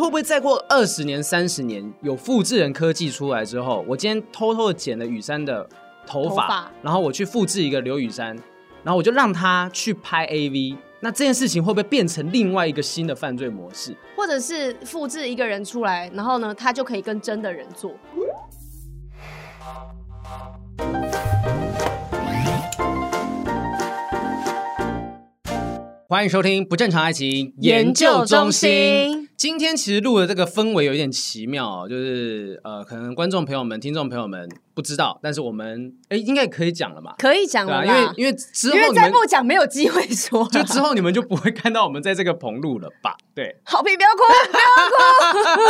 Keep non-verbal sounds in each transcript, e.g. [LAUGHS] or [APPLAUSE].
会不会再过二十年、三十年，有复制人科技出来之后，我今天偷偷的剪了雨山的头发，然后我去复制一个刘雨山，然后我就让他去拍 AV，那这件事情会不会变成另外一个新的犯罪模式？或者是复制一个人出来，然后呢，他就可以跟真的人做？欢迎收听不正常爱情研究中心。今天其实录的这个氛围有一点奇妙，就是呃，可能观众朋友们、听众朋友们。不知道，但是我们哎，应该可以讲了嘛？可以讲了，因为因为之后因为再不讲没有机会说，[LAUGHS] 就之后你们就不会看到我们在这个棚录了吧？对，好评不要哭，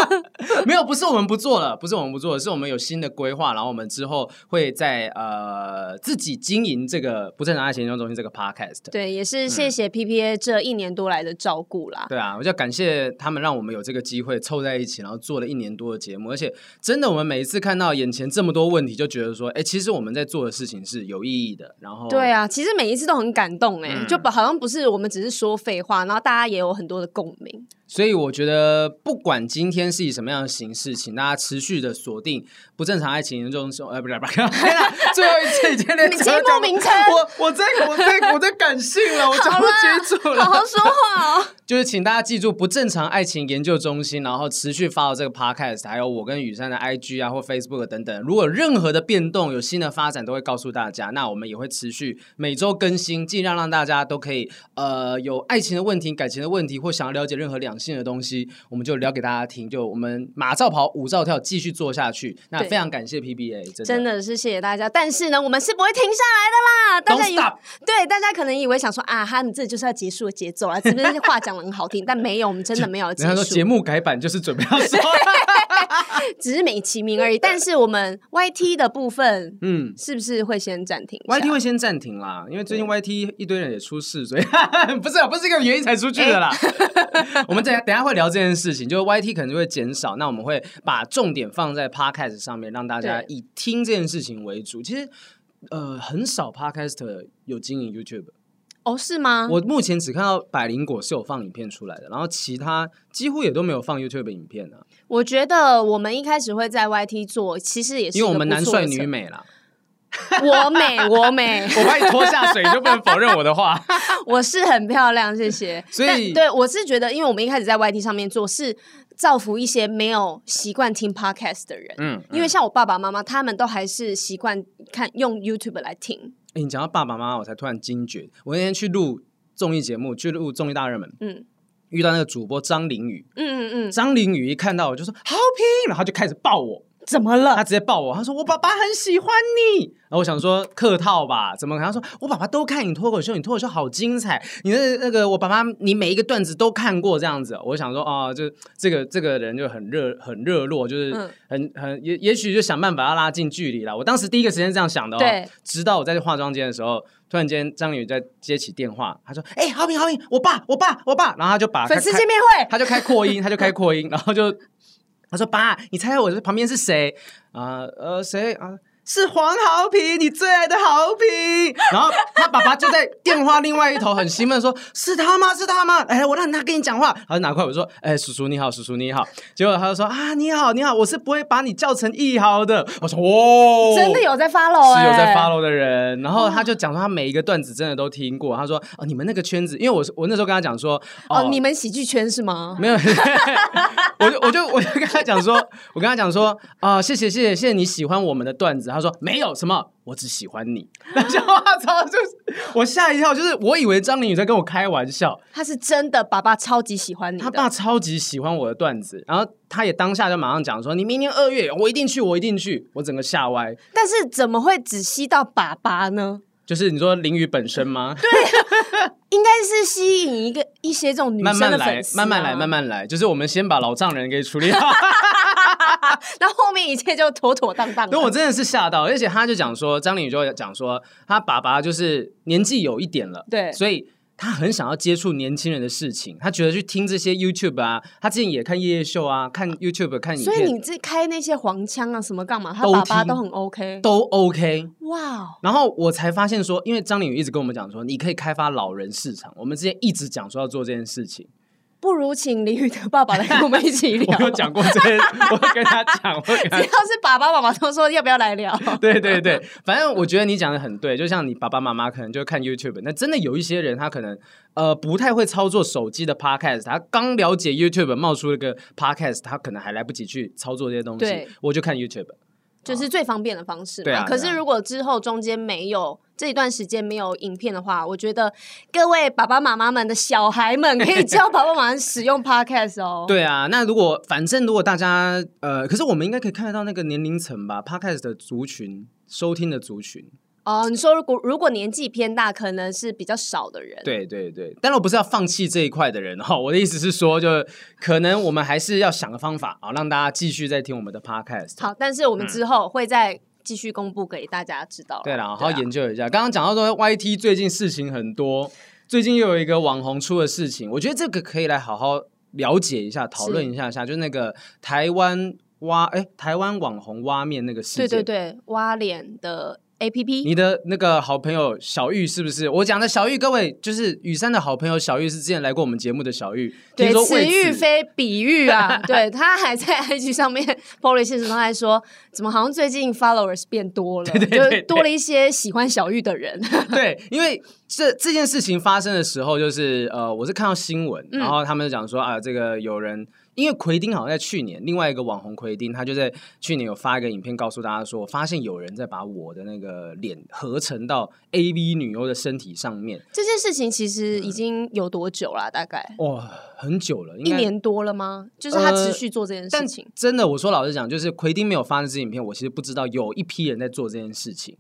不要哭，[LAUGHS] 没有，不是我们不做了，不是我们不做了，是我们有新的规划，然后我们之后会在呃自己经营这个不正常爱情研究中心这个 podcast。对，也是谢谢 PPA 这一年多来的照顾啦。对啊，我就感谢他们让我们有这个机会凑在一起，然后做了一年多的节目，而且真的我们每一次看到眼前这么多问题。就觉得说，哎、欸，其实我们在做的事情是有意义的。然后，对啊，其实每一次都很感动，哎、嗯，就好像不是我们只是说废话，然后大家也有很多的共鸣。所以我觉得，不管今天是以什么样的形式，请大家持续的锁定不正常爱情研究中心。哎，不是不是，[LAUGHS] 最后一次，今天节目名称，我我在我在我在感性了，我讲不清楚了，好好说话哦。[LAUGHS] 就是请大家记住不正常爱情研究中心，然后持续 follow 这个 podcast，还有我跟雨珊的 IG 啊或 Facebook 等等。如果有任何的变动、有新的发展，都会告诉大家。那我们也会持续每周更新，尽量让大家都可以呃有爱情的问题、感情的问题，或想要了解任何两。新的东西，我们就聊给大家听。就我们马照跑，舞照跳，继续做下去。那非常感谢 PBA，真的，真的是谢谢大家。但是呢，我们是不会停下来的啦。大家以为对大家可能以为想说啊，哈，你这就是要结束的节奏啊，是不是话讲的很好听？但没有，我们真的没有结束。人家说节目改版就是准备要说，[LAUGHS] 只是美其名而已。但是我们 YT 的部分，嗯，是不是会先暂停？YT 会先暂停啦，因为最近 YT 一堆人也出事，所以 [LAUGHS] 不是不是这个原因才出去的啦。[LAUGHS] 我们这。等下会聊这件事情，就是 YT 可能就会减少，那我们会把重点放在 Podcast 上面，让大家以听这件事情为主。其实，呃，很少 Podcast 有经营 YouTube 哦，是吗？我目前只看到百灵果是有放影片出来的，然后其他几乎也都没有放 YouTube 影片呢、啊。我觉得我们一开始会在 YT 做，其实也是因为我们男帅女美啦。[LAUGHS] 我美，我美，[LAUGHS] 我把你拖下水，你就不能否认我的话。[LAUGHS] 我是很漂亮，谢谢。所以，对我是觉得，因为我们一开始在 YT 上面做，是造福一些没有习惯听 Podcast 的人。嗯，嗯，因为像我爸爸妈妈，他们都还是习惯看用 YouTube 来听。哎、欸，你讲到爸爸妈妈，我才突然惊觉，我那天去录综艺节目，去录综艺大热门，嗯，遇到那个主播张凌宇，嗯嗯嗯，张凌宇一看到我就说好拼，然后就开始抱我。怎么了？他直接抱我，他说我爸爸很喜欢你。然后我想说客套吧，怎么可能？他说我爸爸都看你脱口秀，你脱口秀好精彩。你的那个我爸爸，你每一个段子都看过这样子。我想说哦，就这个这个人就很热很热络，就是很很也也许就想办法要拉近距离了。我当时第一个时间这样想的哦。直到我在化妆间的时候，突然间张宇在接起电话，他说：“哎、欸，好平好平，我爸我爸我爸。”然后他就把粉丝见面会，他就开扩音，他就开扩音，然后就。他说：“爸，你猜猜我这旁边是谁？啊、呃，呃，谁啊？”是黄豪平，你最爱的豪平。然后他爸爸就在电话另外一头很兴奋说：“是他吗？是他吗？”哎，我让他跟你讲话。他就拿过来我说：“哎，叔叔你好，叔叔你好。”结果他就说：“啊，你好，你好，我是不会把你叫成易豪的。”我说：“哦，真的有在 follow，是有在 follow 的人。”然后他就讲说他每一个段子真的都听过。他说：“哦，你们那个圈子，因为我我那时候跟他讲说，哦，哦你们喜剧圈是吗？没有，[LAUGHS] 我就我就我就跟他讲说，我跟他讲说啊、呃，谢谢谢谢谢谢你喜欢我们的段子。”他说：“没有什么。”我只喜欢你，那就我操，就是我吓一跳，就是我以为张凌宇在跟我开玩笑，他是真的，爸爸超级喜欢你，他爸超级喜欢我的段子，然后他也当下就马上讲说，你明年二月我一定去，我一定去，我整个吓歪。但是怎么会只吸到爸爸呢？就是你说林雨本身吗？对，应该是吸引一个一些这种女生的粉丝啊，慢慢来，慢慢来，慢慢来，就是我们先把老丈人给处理好。[LAUGHS] 那后，后面一切就妥妥当当。对，我真的是吓到，而且他就讲说，张凌宇就讲说，他爸爸就是年纪有一点了，对，所以他很想要接触年轻人的事情。他觉得去听这些 YouTube 啊，他之前也看夜夜秀啊，看 YouTube 看影片。所以你这开那些黄腔啊什么干嘛？他爸爸都很 OK，都 OK。哇然后我才发现说，因为张凌宇一直跟我们讲说，你可以开发老人市场。我们之前一直讲说要做这件事情。不如请林宇的爸爸来跟我们一起聊。[LAUGHS] 我有讲过这些，[LAUGHS] 我跟他讲，我跟他只要是爸爸妈妈都说要不要来聊。对对对，[LAUGHS] 反正我觉得你讲的很对，就像你爸爸妈妈可能就看 YouTube，那真的有一些人他可能呃不太会操作手机的 Podcast，他刚了解 YouTube 冒出了个 Podcast，他可能还来不及去操作这些东西，我就看 YouTube。就是最方便的方式嘛。对啊，可是如果之后中间没有这一段时间没有影片的话，我觉得各位爸爸妈妈们的小孩们可以教爸爸妈妈使用 [LAUGHS] Podcast 哦。对啊，那如果反正如果大家呃，可是我们应该可以看得到那个年龄层吧，Podcast 的族群收听的族群。哦，你说如果如果年纪偏大，可能是比较少的人。对对对，但是我不是要放弃这一块的人哈，[LAUGHS] 我的意思是说，就可能我们还是要想个方法啊，让大家继续在听我们的 podcast。好，但是我们之后会再继续公布给大家知道。对了，好好研究一下。刚刚讲到说 YT 最近事情很多，最近又有一个网红出的事情，我觉得这个可以来好好了解一下，讨论一下下，就是那个台湾挖哎，台湾网红挖面那个事情。对对对，挖脸的。A P P，你的那个好朋友小玉是不是？我讲的小玉，各位就是雨珊的好朋友小玉，是之前来过我们节目的小玉。对，此玉非彼玉啊！[LAUGHS] 对，他还在 I G 上面 [LAUGHS] po 了一些什么，还说怎么好像最近 followers 变多了，对对对对，就多了一些喜欢小玉的人。[LAUGHS] 对，因为这这件事情发生的时候，就是呃，我是看到新闻，然后他们讲说啊，这个有人。因为奎丁好像在去年，另外一个网红奎丁，他就在去年有发一个影片，告诉大家说，我发现有人在把我的那个脸合成到 AV 女优的身体上面。这件事情其实已经有多久了？大概哇，很久了，一年多了吗？就是他持续做这件事情。呃，真的，我说老实讲，就是奎丁没有发这支影片，我其实不知道有一批人在做这件事情。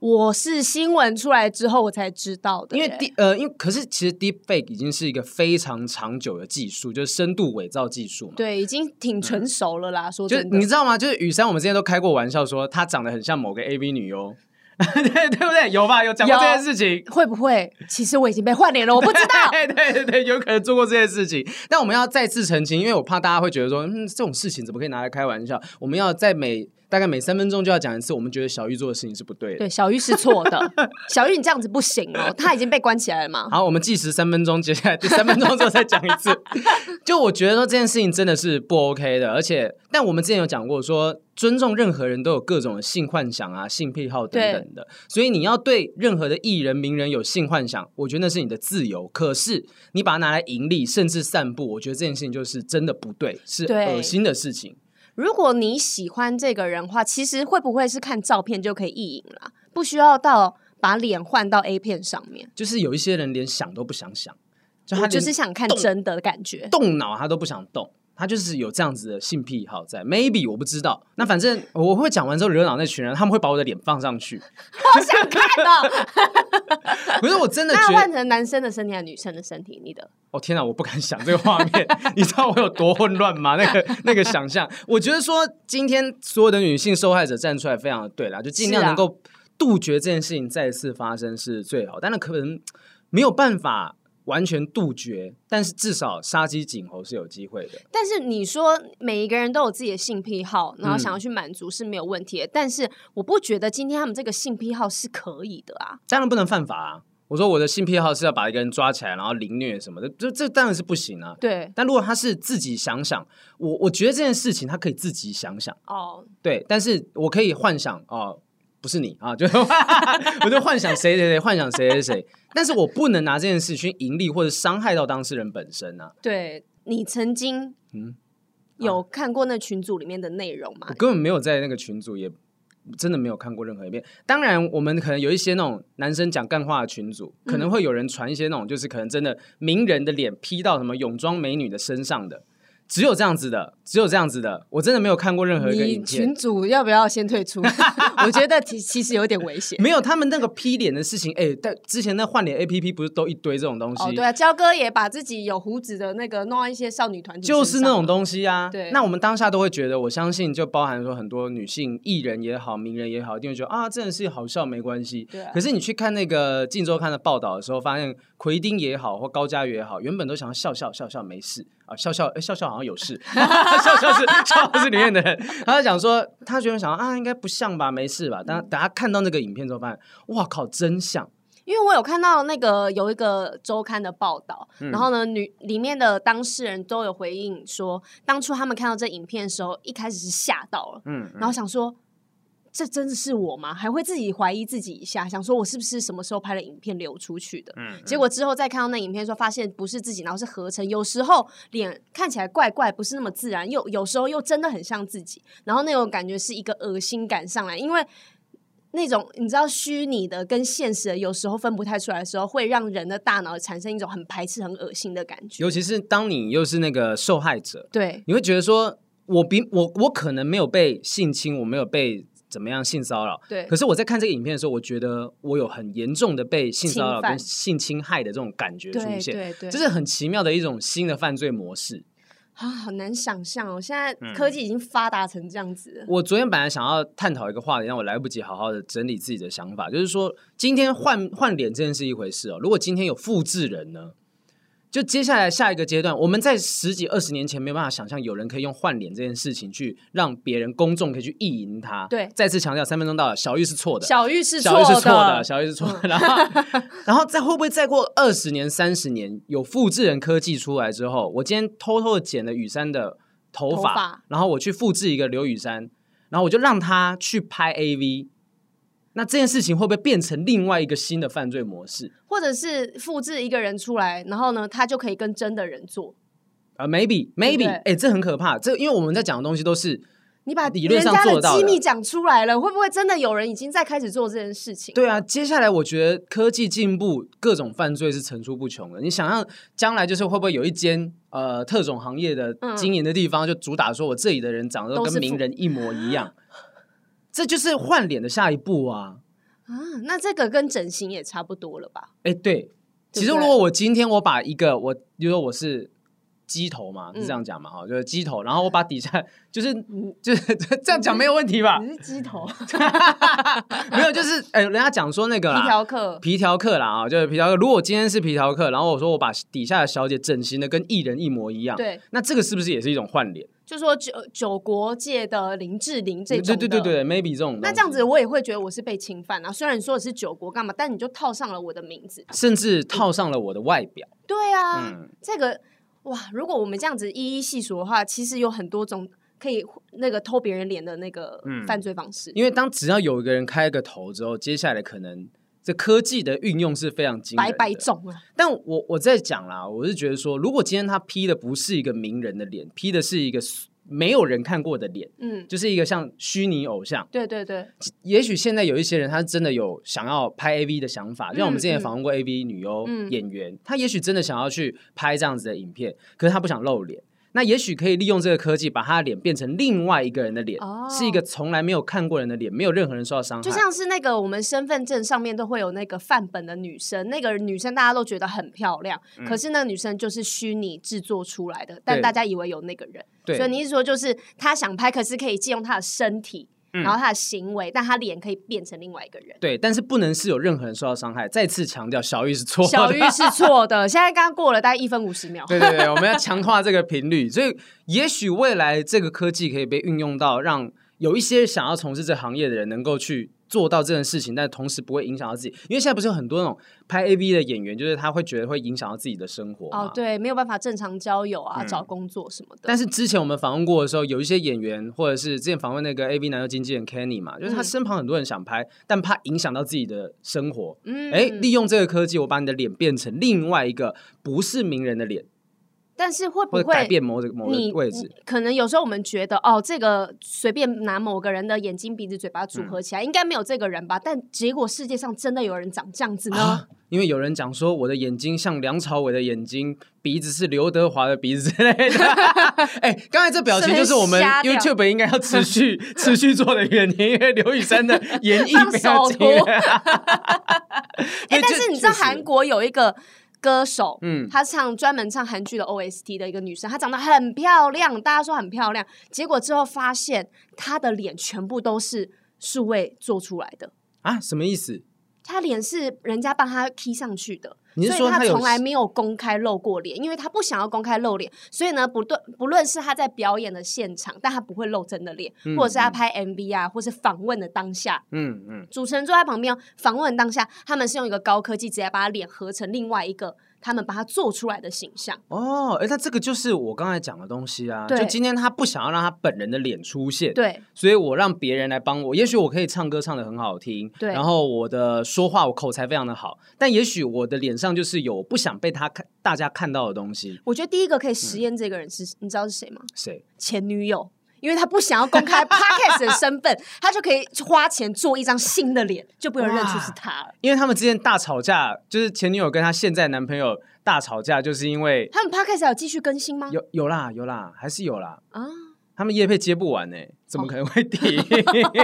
我是新闻出来之后我才知道的，因为呃，因为可是其实 deep fake 已经是一个非常长久的技术，就是深度伪造技术嘛。对，已经挺成熟了啦。嗯、说真的，就你知道吗？就是雨珊，我们之前都开过玩笑说她长得很像某个 AV 女优，[LAUGHS] 对对不对？有吧？有讲过这件事情？会不会？其实我已经被换脸了，我不知道。[LAUGHS] 对对对对，有可能做过这件事情。但我们要再次澄清，因为我怕大家会觉得说，嗯，这种事情怎么可以拿来开玩笑？我们要在每。大概每三分钟就要讲一次，我们觉得小玉做的事情是不对的。对，小玉是错的。[LAUGHS] 小玉，你这样子不行哦，他已经被关起来了嘛。好，我们计时三分钟，接下来第三分钟之后再讲一次。[LAUGHS] 就我觉得说这件事情真的是不 OK 的，而且，但我们之前有讲过说，尊重任何人都有各种的性幻想啊、性癖好等等的，所以你要对任何的艺人、名人有性幻想，我觉得那是你的自由。可是你把它拿来盈利，甚至散布，我觉得这件事情就是真的不对，是恶心的事情。如果你喜欢这个人的话，其实会不会是看照片就可以意淫了？不需要到把脸换到 A 片上面。就是有一些人连想都不想想，就他就是想看真的感觉，动脑他都不想动。他就是有这样子的性癖好在，maybe 我不知道。那反正我会讲完之后惹恼那群人，他们会把我的脸放上去，[LAUGHS] 好想看哦。可是我真的觉得，那换成男生的身体还是女生的身体？你的？哦天哪，我不敢想这个画面。你知道我有多混乱吗？那个那个想象，我觉得说今天所有的女性受害者站出来，非常的对啦，就尽量能够杜绝这件事情再次发生是最好。但那可能没有办法。完全杜绝，但是至少杀鸡儆猴是有机会的。但是你说每一个人都有自己的性癖好，然后想要去满足是没有问题的。嗯、但是我不觉得今天他们这个性癖好是可以的啊，当然不能犯法啊。我说我的性癖好是要把一个人抓起来，然后凌虐什么的，这这当然是不行啊。对。但如果他是自己想想，我我觉得这件事情他可以自己想想哦。对，但是我可以幻想哦。不是你啊，就 [LAUGHS] 我就幻想谁谁谁，幻想谁谁谁，但是我不能拿这件事去盈利或者伤害到当事人本身啊。对，你曾经嗯有看过那群组里面的内容吗？我根本没有在那个群组，也真的没有看过任何一遍。当然，我们可能有一些那种男生讲干话的群组，可能会有人传一些那种，就是可能真的名人的脸 P 到什么泳装美女的身上的。只有这样子的，只有这样子的，我真的没有看过任何一个影片。群主要不要先退出？[LAUGHS] 我觉得其其实有点危险。没有他们那个 P 脸的事情，哎、欸，但之前那换脸 A P P 不是都一堆这种东西？哦，对啊，焦哥也把自己有胡子的那个弄到一些少女团体，就是那种东西啊。对，那我们当下都会觉得，我相信就包含说很多女性艺人也好，名人也好，一定会觉得啊，真的是好笑，没关系。对、啊。可是你去看那个《镜周刊》的报道的时候，发现奎丁也好，或高嘉瑜也好，原本都想要笑笑笑笑没事。啊，笑笑，哎，笑笑好像有事，[LAUGHS] 笑笑是笑是里面的人，他就讲说，他觉得想啊，应该不像吧，没事吧？但等他看到那个影片之后，发现，哇靠，真像！因为我有看到那个有一个周刊的报道，嗯、然后呢，女里面的当事人都有回应说，当初他们看到这影片的时候，一开始是吓到了，嗯，嗯，然后想说。这真的是我吗？还会自己怀疑自己一下，想说我是不是什么时候拍了影片流出去的？嗯，结果之后再看到那影片，说发现不是自己，然后是合成。有时候脸看起来怪怪，不是那么自然；又有时候又真的很像自己。然后那种感觉是一个恶心感上来，因为那种你知道虚拟的跟现实的有时候分不太出来的时候，会让人的大脑产生一种很排斥、很恶心的感觉。尤其是当你又是那个受害者，对，你会觉得说我比我我可能没有被性侵，我没有被。怎么样性骚扰？对。可是我在看这个影片的时候，我觉得我有很严重的被性骚扰跟性侵害的这种感觉出现。对对对，这是很奇妙的一种新的犯罪模式啊，好难想象哦！现在科技已经发达成这样子。嗯。我昨天本来想要探讨一个话题，让我来不及好好的整理自己的想法，就是说今天换换脸这件事一回事哦。如果今天有复制人呢？就接下来下一个阶段，我们在十几二十年前没有办法想象有人可以用换脸这件事情去让别人公众可以去意淫他。对，再次强调，三分钟到了，小玉是错的，小玉是小玉是错的，小玉是错的。[LAUGHS] 然后，然后再会不会再过二十年、三十年，有复制人科技出来之后，我今天偷偷的剪了雨山的头发，头发然后我去复制一个刘雨山，然后我就让他去拍 AV。那这件事情会不会变成另外一个新的犯罪模式？或者是复制一个人出来，然后呢，他就可以跟真的人做？啊、uh,，maybe，maybe，哎、欸，这很可怕。这因为我们在讲的东西都是你把理论上做到的机密讲出来了，会不会真的有人已经在开始做这件事情？对啊，接下来我觉得科技进步，各种犯罪是层出不穷的。你想象将来就是会不会有一间呃特种行业的经营的地方，嗯、就主打说我这里的人长得都跟名人一模一样？这就是换脸的下一步啊！啊，那这个跟整形也差不多了吧？哎，对，其实如果我今天我把一个我，比如说我是。鸡头嘛，是这样讲嘛，哈、嗯，就是鸡头，然后我把底下 [LAUGHS] 就是就是 [LAUGHS] 这样讲没有问题吧？你是鸡头，[LAUGHS] 没有，就是哎、欸，人家讲说那个皮条客，皮条客啦啊，就是皮条客。如果今天是皮条客，然后我说我把底下的小姐整形的跟艺人一模一样，对，那这个是不是也是一种换脸？就说九九国界的林志玲这种，对对对对，maybe 这种。那这样子我也会觉得我是被侵犯啊。虽然你说的是九国干嘛，但你就套上了我的名字，甚至套上了我的外表。对啊，嗯、这个。哇，如果我们这样子一一细数的话，其实有很多种可以那个偷别人脸的那个犯罪方式。嗯、因为当只要有一个人开个头之后，接下来可能这科技的运用是非常惊人的。但我我在讲啦，我是觉得说，如果今天他 P 的不是一个名人的脸，P 的是一个没有人看过的脸，嗯，就是一个像虚拟偶像。对对对，也许现在有一些人，他真的有想要拍 AV 的想法，就像我们之前访问过 AV 女优演员，他、嗯、也许真的想要去拍这样子的影片，可是他不想露脸。那也许可以利用这个科技，把他的脸变成另外一个人的脸，哦、是一个从来没有看过人的脸，没有任何人受到伤害。就像是那个我们身份证上面都会有那个范本的女生，那个女生大家都觉得很漂亮，嗯、可是那个女生就是虚拟制作出来的，但大家以为有那个人。所以你是说，就是他想拍，可是可以借用他的身体。然后他的行为，嗯、但他脸可以变成另外一个人。对，但是不能是有任何人受到伤害。再次强调，小玉是错的。小玉是 [LAUGHS] 错的。现在刚刚过了大概一分五十秒。对对对，我们要 [LAUGHS] 强化这个频率。所以，也许未来这个科技可以被运用到，让有一些想要从事这行业的人能够去。做到这件事情，但同时不会影响到自己，因为现在不是有很多那种拍 AV 的演员，就是他会觉得会影响到自己的生活哦，对，没有办法正常交友啊，嗯、找工作什么的。但是之前我们访问过的时候，有一些演员，或者是之前访问那个 AV 男优经纪人 Kenny 嘛，就是他身旁很多人想拍，嗯、但怕影响到自己的生活，嗯，哎，利用这个科技，我把你的脸变成另外一个不是名人的脸。但是会不会，会改变某个某个位置？可能有时候我们觉得哦，这个随便拿某个人的眼睛、鼻子、嘴巴组合起来，嗯、应该没有这个人吧？但结果世界上真的有人长这样子呢？啊、因为有人讲说，我的眼睛像梁朝伟的眼睛，鼻子是刘德华的鼻子之类的。[LAUGHS] 哎，刚才这表情就是我们 YouTube 应该要持续 [LAUGHS] 持续做的原因，因为刘雨珊的 [LAUGHS] 演绎非常惊人。哎，但是你知道韩国有一个。歌手，嗯，她唱专门唱韩剧的 OST 的一个女生，她长得很漂亮，大家说很漂亮。结果之后发现她的脸全部都是数位做出来的啊？什么意思？她脸是人家帮她 key 上去的。所以他从来没有公开露过脸，因为他不想要公开露脸，所以呢，不论不论是他在表演的现场，但他不会露真的脸，嗯、或者是他拍 MV 啊，或是访问的当下，嗯嗯，主持人坐在旁边访问当下，他们是用一个高科技直接把他脸合成另外一个。他们把他做出来的形象哦，哎，那这个就是我刚才讲的东西啊。就今天他不想要让他本人的脸出现，对，所以我让别人来帮我。也许我可以唱歌唱得很好听，对，然后我的说话我口才非常的好，但也许我的脸上就是有不想被他看大家看到的东西。我觉得第一个可以实验这个人是，嗯、你知道是谁吗？谁？前女友。因为他不想要公开 [LAUGHS] Podcast 的身份，他就可以花钱做一张新的脸，就不用认出是他了。因为他们之前大吵架，就是前女友跟他现在男朋友大吵架，就是因为他们 Podcast 有继续更新吗？有有啦有啦，还是有啦啊！他们夜配接不完呢，怎么可能会停？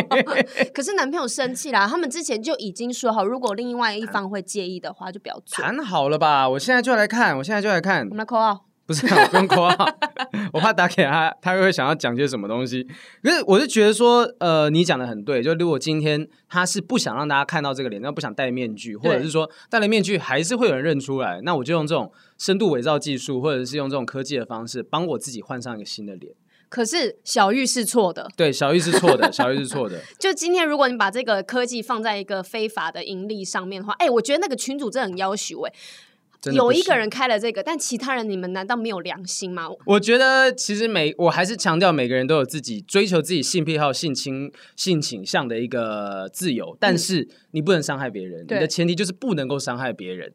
[LAUGHS] 可是男朋友生气啦，他们之前就已经说好，如果另外一方会介意的话，就不要做。谈好了吧？我现在就来看，我现在就来看。我们来 call 不是，我不用括号，我怕打给他，他会想要讲些什么东西。可是我是觉得说，呃，你讲的很对。就如果今天他是不想让大家看到这个脸，那不想戴面具，或者是说戴了面具还是会有人认出来，那我就用这种深度伪造技术，或者是用这种科技的方式，帮我自己换上一个新的脸。可是小玉是错的，对，小玉是错的，小玉是错的。就今天，如果你把这个科技放在一个非法的盈利上面的话，哎，我觉得那个群主真的很要求哎。有一个人开了这个，但其他人你们难道没有良心吗？我觉得其实每我还是强调每个人都有自己追求自己性癖好、性倾性倾向的一个自由，但是你不能伤害别人。嗯、你的前提就是不能够伤害别人。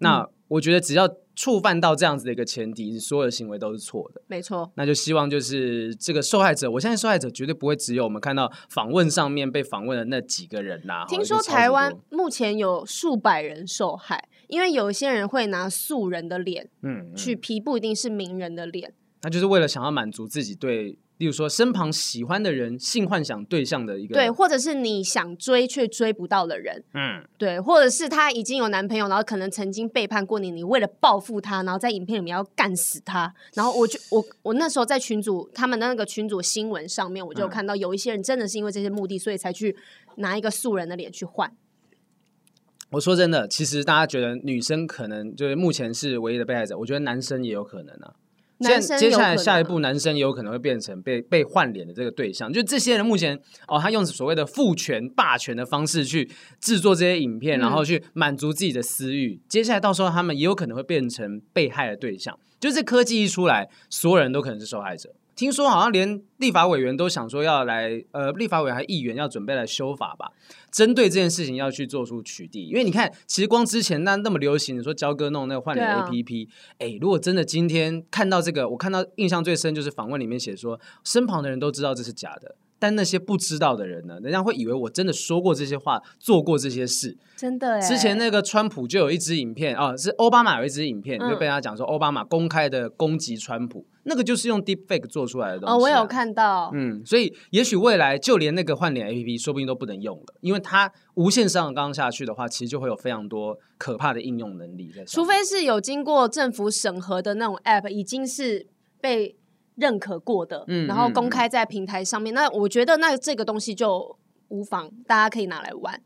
那我觉得只要触犯到这样子的一个前提，所有的行为都是错的。没错。那就希望就是这个受害者，我相信受害者绝对不会只有我们看到访问上面被访问的那几个人呐。听说台湾目前有数百人受害。因为有一些人会拿素人的脸，嗯，去 P，不一定是名人的脸，那就是为了想要满足自己对，例如说身旁喜欢的人性幻想对象的一个，对，或者是你想追却追不到的人，嗯，对，或者是他已经有男朋友，然后可能曾经背叛过你，你为了报复他，然后在影片里面要干死他，然后我就我我那时候在群组他们的那个群组新闻上面，我就看到有一些人真的是因为这些目的，所以才去拿一个素人的脸去换。我说真的，其实大家觉得女生可能就是目前是唯一的被害者，我觉得男生也有可能啊。男生接下来下一步，男生也有可能会变成被被换脸的这个对象。就这些人目前哦，他用所谓的父权霸权的方式去制作这些影片，然后去满足自己的私欲。嗯、接下来到时候他们也有可能会变成被害的对象。就是科技一出来，所有人都可能是受害者。听说好像连立法委员都想说要来，呃，立法委员还议员要准备来修法吧，针对这件事情要去做出取缔。因为你看，其实光之前那那么流行，你说焦哥弄那个换脸 APP，哎、如果真的今天看到这个，我看到印象最深就是访问里面写说，身旁的人都知道这是假的。但那些不知道的人呢？人家会以为我真的说过这些话，做过这些事。真的。之前那个川普就有一支影片啊，是奥巴马有一支影片，嗯、就被他讲说奥巴马公开的攻击川普，那个就是用 Deepfake 做出来的东西、啊。哦，我有看到。嗯，所以也许未来就连那个换脸 APP 说不定都不能用了，因为它无限上纲下去的话，其实就会有非常多可怕的应用能力在。除非是有经过政府审核的那种 App，已经是被。认可过的，嗯、然后公开在平台上面，嗯、那我觉得那这个东西就无妨，大家可以拿来玩。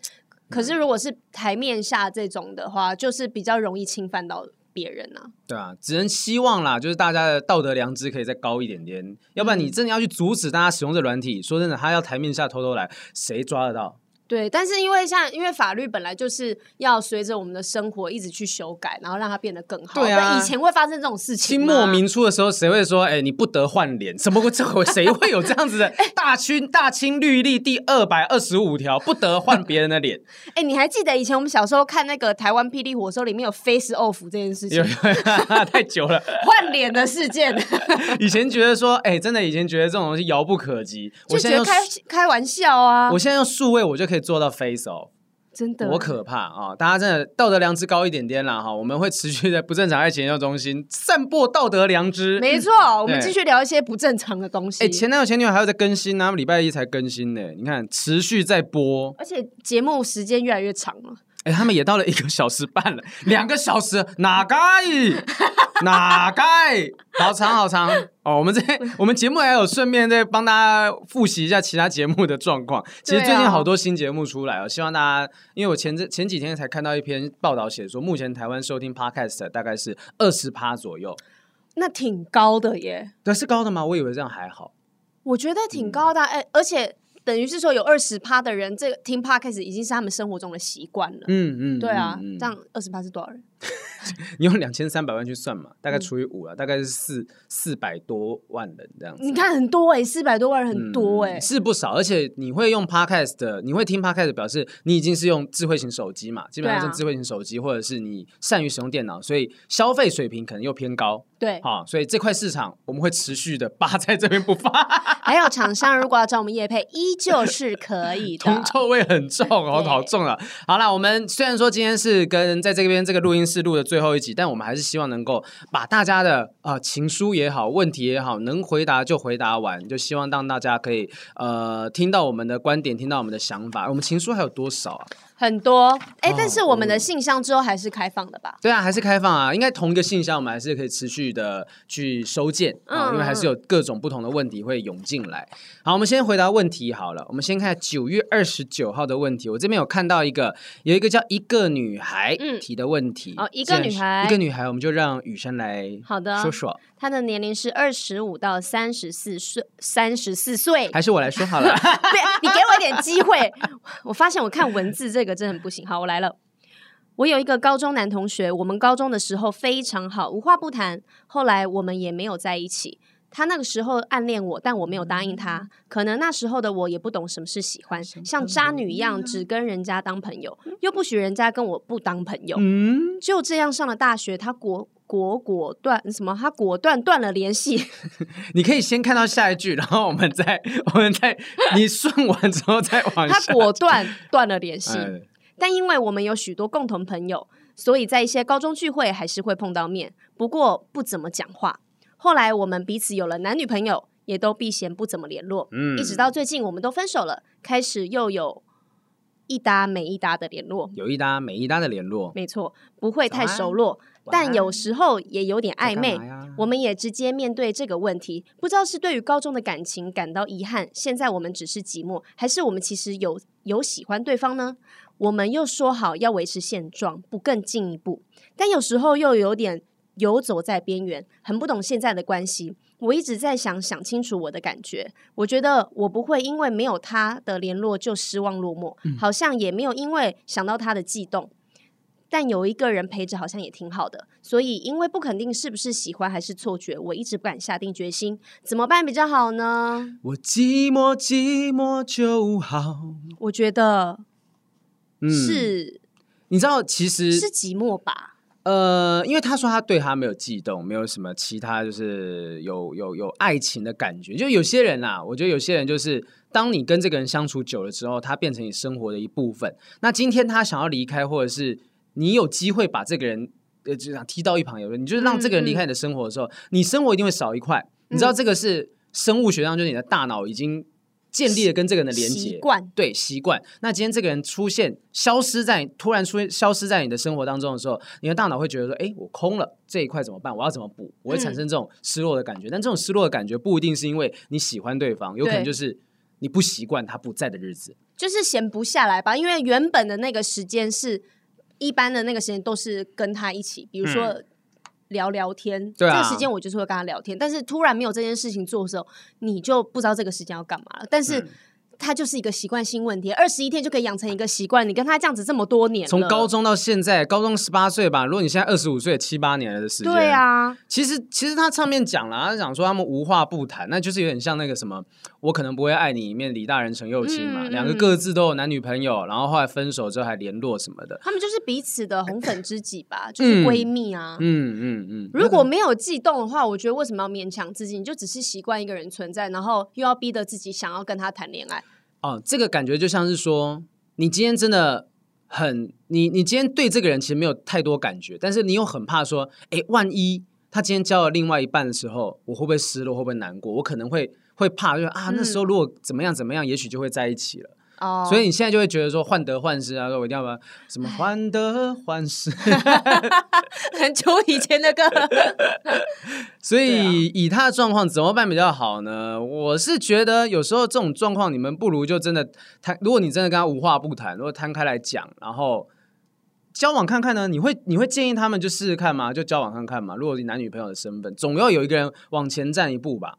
可是如果是台面下这种的话，就是比较容易侵犯到别人啊。对啊，只能希望啦，就是大家的道德良知可以再高一点点，嗯、要不然你真的要去阻止大家使用这软体，说真的，他要台面下偷偷来，谁抓得到？对，但是因为像因为法律本来就是要随着我们的生活一直去修改，然后让它变得更好。对啊，以前会发生这种事情。清末民初的时候，谁会说，哎，你不得换脸？怎么会这会？谁会有这样子的？[LAUGHS] 大清大清律例第二百二十五条，不得换别人的脸。[LAUGHS] 哎，你还记得以前我们小时候看那个台湾霹雳火的时候，里面有 face off 这件事情？[LAUGHS] 太久了，换脸的事件。以前觉得说，哎，真的以前觉得这种东西遥不可及，就觉得开开玩笑啊。我现在用数位，我就可以做到 face off。真的多可怕啊！大家真的道德良知高一点点啦哈！我们会持续在不正常爱情研究中心散播道德良知。没错，嗯、我们继续聊一些不正常的东西。哎，前男友前女友还有在更新呢、啊，礼拜一才更新呢。你看，持续在播，而且节目时间越来越长了。哎，他们也到了一个小时半了，两个小时哪该哪该，好长好长哦。我们这我们节目还有顺便再帮大家复习一下其他节目的状况。其实最近好多新节目出来哦，希望大家，因为我前这前几天才看到一篇报道，写说目前台湾收听 Podcast 大概是二十趴左右，那挺高的耶。对，是高的吗？我以为这样还好。我觉得挺高的，哎、嗯，而且。等于是说有二十趴的人，这个听 Podcast 已经是他们生活中的习惯了。嗯嗯，对啊，这样二十趴是多少人？[LAUGHS] 你用两千三百万去算嘛，大概除以五了，大概是四四百多万人这样子。你看很多哎，四百多万人很多哎，是不少。而且你会用 Podcast 的，你会听 Podcast，表示你已经是用智慧型手机嘛，基本上是智慧型手机，或者是你善于使用电脑，所以消费水平可能又偏高。对，好，所以这块市场我们会持续的扒在这边不发。[LAUGHS] 还有厂商如果要找我们叶配，依旧是可以的。[LAUGHS] 铜臭味很重，哦好重啊！好了，我们虽然说今天是跟在这边这个录音室录的最后一集，但我们还是希望能够把大家的啊、情书也好，问题也好，能回答就回答完，就希望让大家可以呃听到我们的观点，听到我们的想法。我们情书还有多少啊？很多哎，但是我们的信箱之后还是开放的吧？对啊，还是开放啊。应该同一个信箱，我们还是可以持续的去收件啊，因为还是有各种不同的问题会涌进来。好，我们先回答问题好了。我们先看九月二十九号的问题。我这边有看到一个，有一个叫一个女孩提的问题。哦，一个女孩，一个女孩，我们就让雨珊来好的说说。她的年龄是二十五到三十四岁，三十四岁。还是我来说好了。[LAUGHS] 对，你给我一点机会。我发现我看文字这个。这个真的很不行。好，我来了。我有一个高中男同学，我们高中的时候非常好，无话不谈。后来我们也没有在一起。他那个时候暗恋我，但我没有答应他。可能那时候的我也不懂什么是喜欢，像渣女一样，只跟人家当朋友，又不许人家跟我不当朋友。嗯，就这样上了大学，他果果果断什么？他果断断了联系。[LAUGHS] 你可以先看到下一句，然后我们再 [LAUGHS] 我们再你顺完之后再往下。他果断断了联系，哎、但因为我们有许多共同朋友，所以在一些高中聚会还是会碰到面，不过不怎么讲话。后来我们彼此有了男女朋友，也都避嫌不怎么联络。嗯，一直到最近我们都分手了，开始又有一搭没一搭的联络，有一搭没一搭的联络，没错，不会太熟络，但有时候也有点暧昧。我们也直接面对这个问题，不知道是对于高中的感情感到遗憾，现在我们只是寂寞，还是我们其实有有喜欢对方呢？我们又说好要维持现状，不更进一步，但有时候又有点。游走在边缘，很不懂现在的关系。我一直在想，想清楚我的感觉。我觉得我不会因为没有他的联络就失望落寞，嗯、好像也没有因为想到他的悸动。但有一个人陪着，好像也挺好的。所以，因为不肯定是不是喜欢还是错觉，我一直不敢下定决心。怎么办比较好呢？我寂寞寂寞就好。我觉得是、嗯，你知道，其实是寂寞吧。呃，因为他说他对他没有悸动，没有什么其他，就是有有有爱情的感觉。就有些人啊，我觉得有些人就是，当你跟这个人相处久了之后，他变成你生活的一部分。那今天他想要离开，或者是你有机会把这个人呃，就想踢到一旁，有人，你就是让这个人离开你的生活的时候，你生活一定会少一块。你知道这个是生物学上，就是你的大脑已经。建立了跟这个人的连接，习惯对习惯。那今天这个人出现，消失在突然出现，消失在你的生活当中的时候，你的大脑会觉得说：“哎，我空了，这一块怎么办？我要怎么补？”我会产生这种失落的感觉。嗯、但这种失落的感觉不一定是因为你喜欢对方，有可能就是你不习惯他不在的日子，就是闲不下来吧。因为原本的那个时间是一般的那个时间都是跟他一起，比如说。嗯聊聊天，对啊，这个时间我就是会跟他聊天，但是突然没有这件事情做的时候，你就不知道这个时间要干嘛了。但是。嗯他就是一个习惯性问题，二十一天就可以养成一个习惯。你跟他这样子这么多年，从高中到现在，高中十八岁吧。如果你现在二十五岁，七八年的时间，对啊。其实其实他上面讲了，他讲说他们无话不谈，那就是有点像那个什么，我可能不会爱你里面李大人陈又青嘛，两、嗯、个各自都有男女朋友，然后后来分手之后还联络什么的。他们就是彼此的红粉知己吧，[LAUGHS] 就是闺蜜啊。嗯嗯嗯。嗯嗯如果没有悸动的话，我觉得为什么要勉强自己？你就只是习惯一个人存在，然后又要逼得自己想要跟他谈恋爱。哦，这个感觉就像是说，你今天真的很，你你今天对这个人其实没有太多感觉，但是你又很怕说，哎，万一他今天交了另外一半的时候，我会不会失落，会不会难过？我可能会会怕，就是啊，那时候如果怎么样怎么样，也许就会在一起了。哦，所以你现在就会觉得说患得患失啊，说我一定要把什么患得患失，[LAUGHS] 很久以前的歌。[LAUGHS] 所以以他的状况怎么办比较好呢？我是觉得有时候这种状况，你们不如就真的摊，如果你真的跟他无话不谈，如果摊开来讲，然后。交往看看呢？你会你会建议他们就试试看吗？就交往看看嘛。如果你男女朋友的身份，总要有一个人往前站一步吧。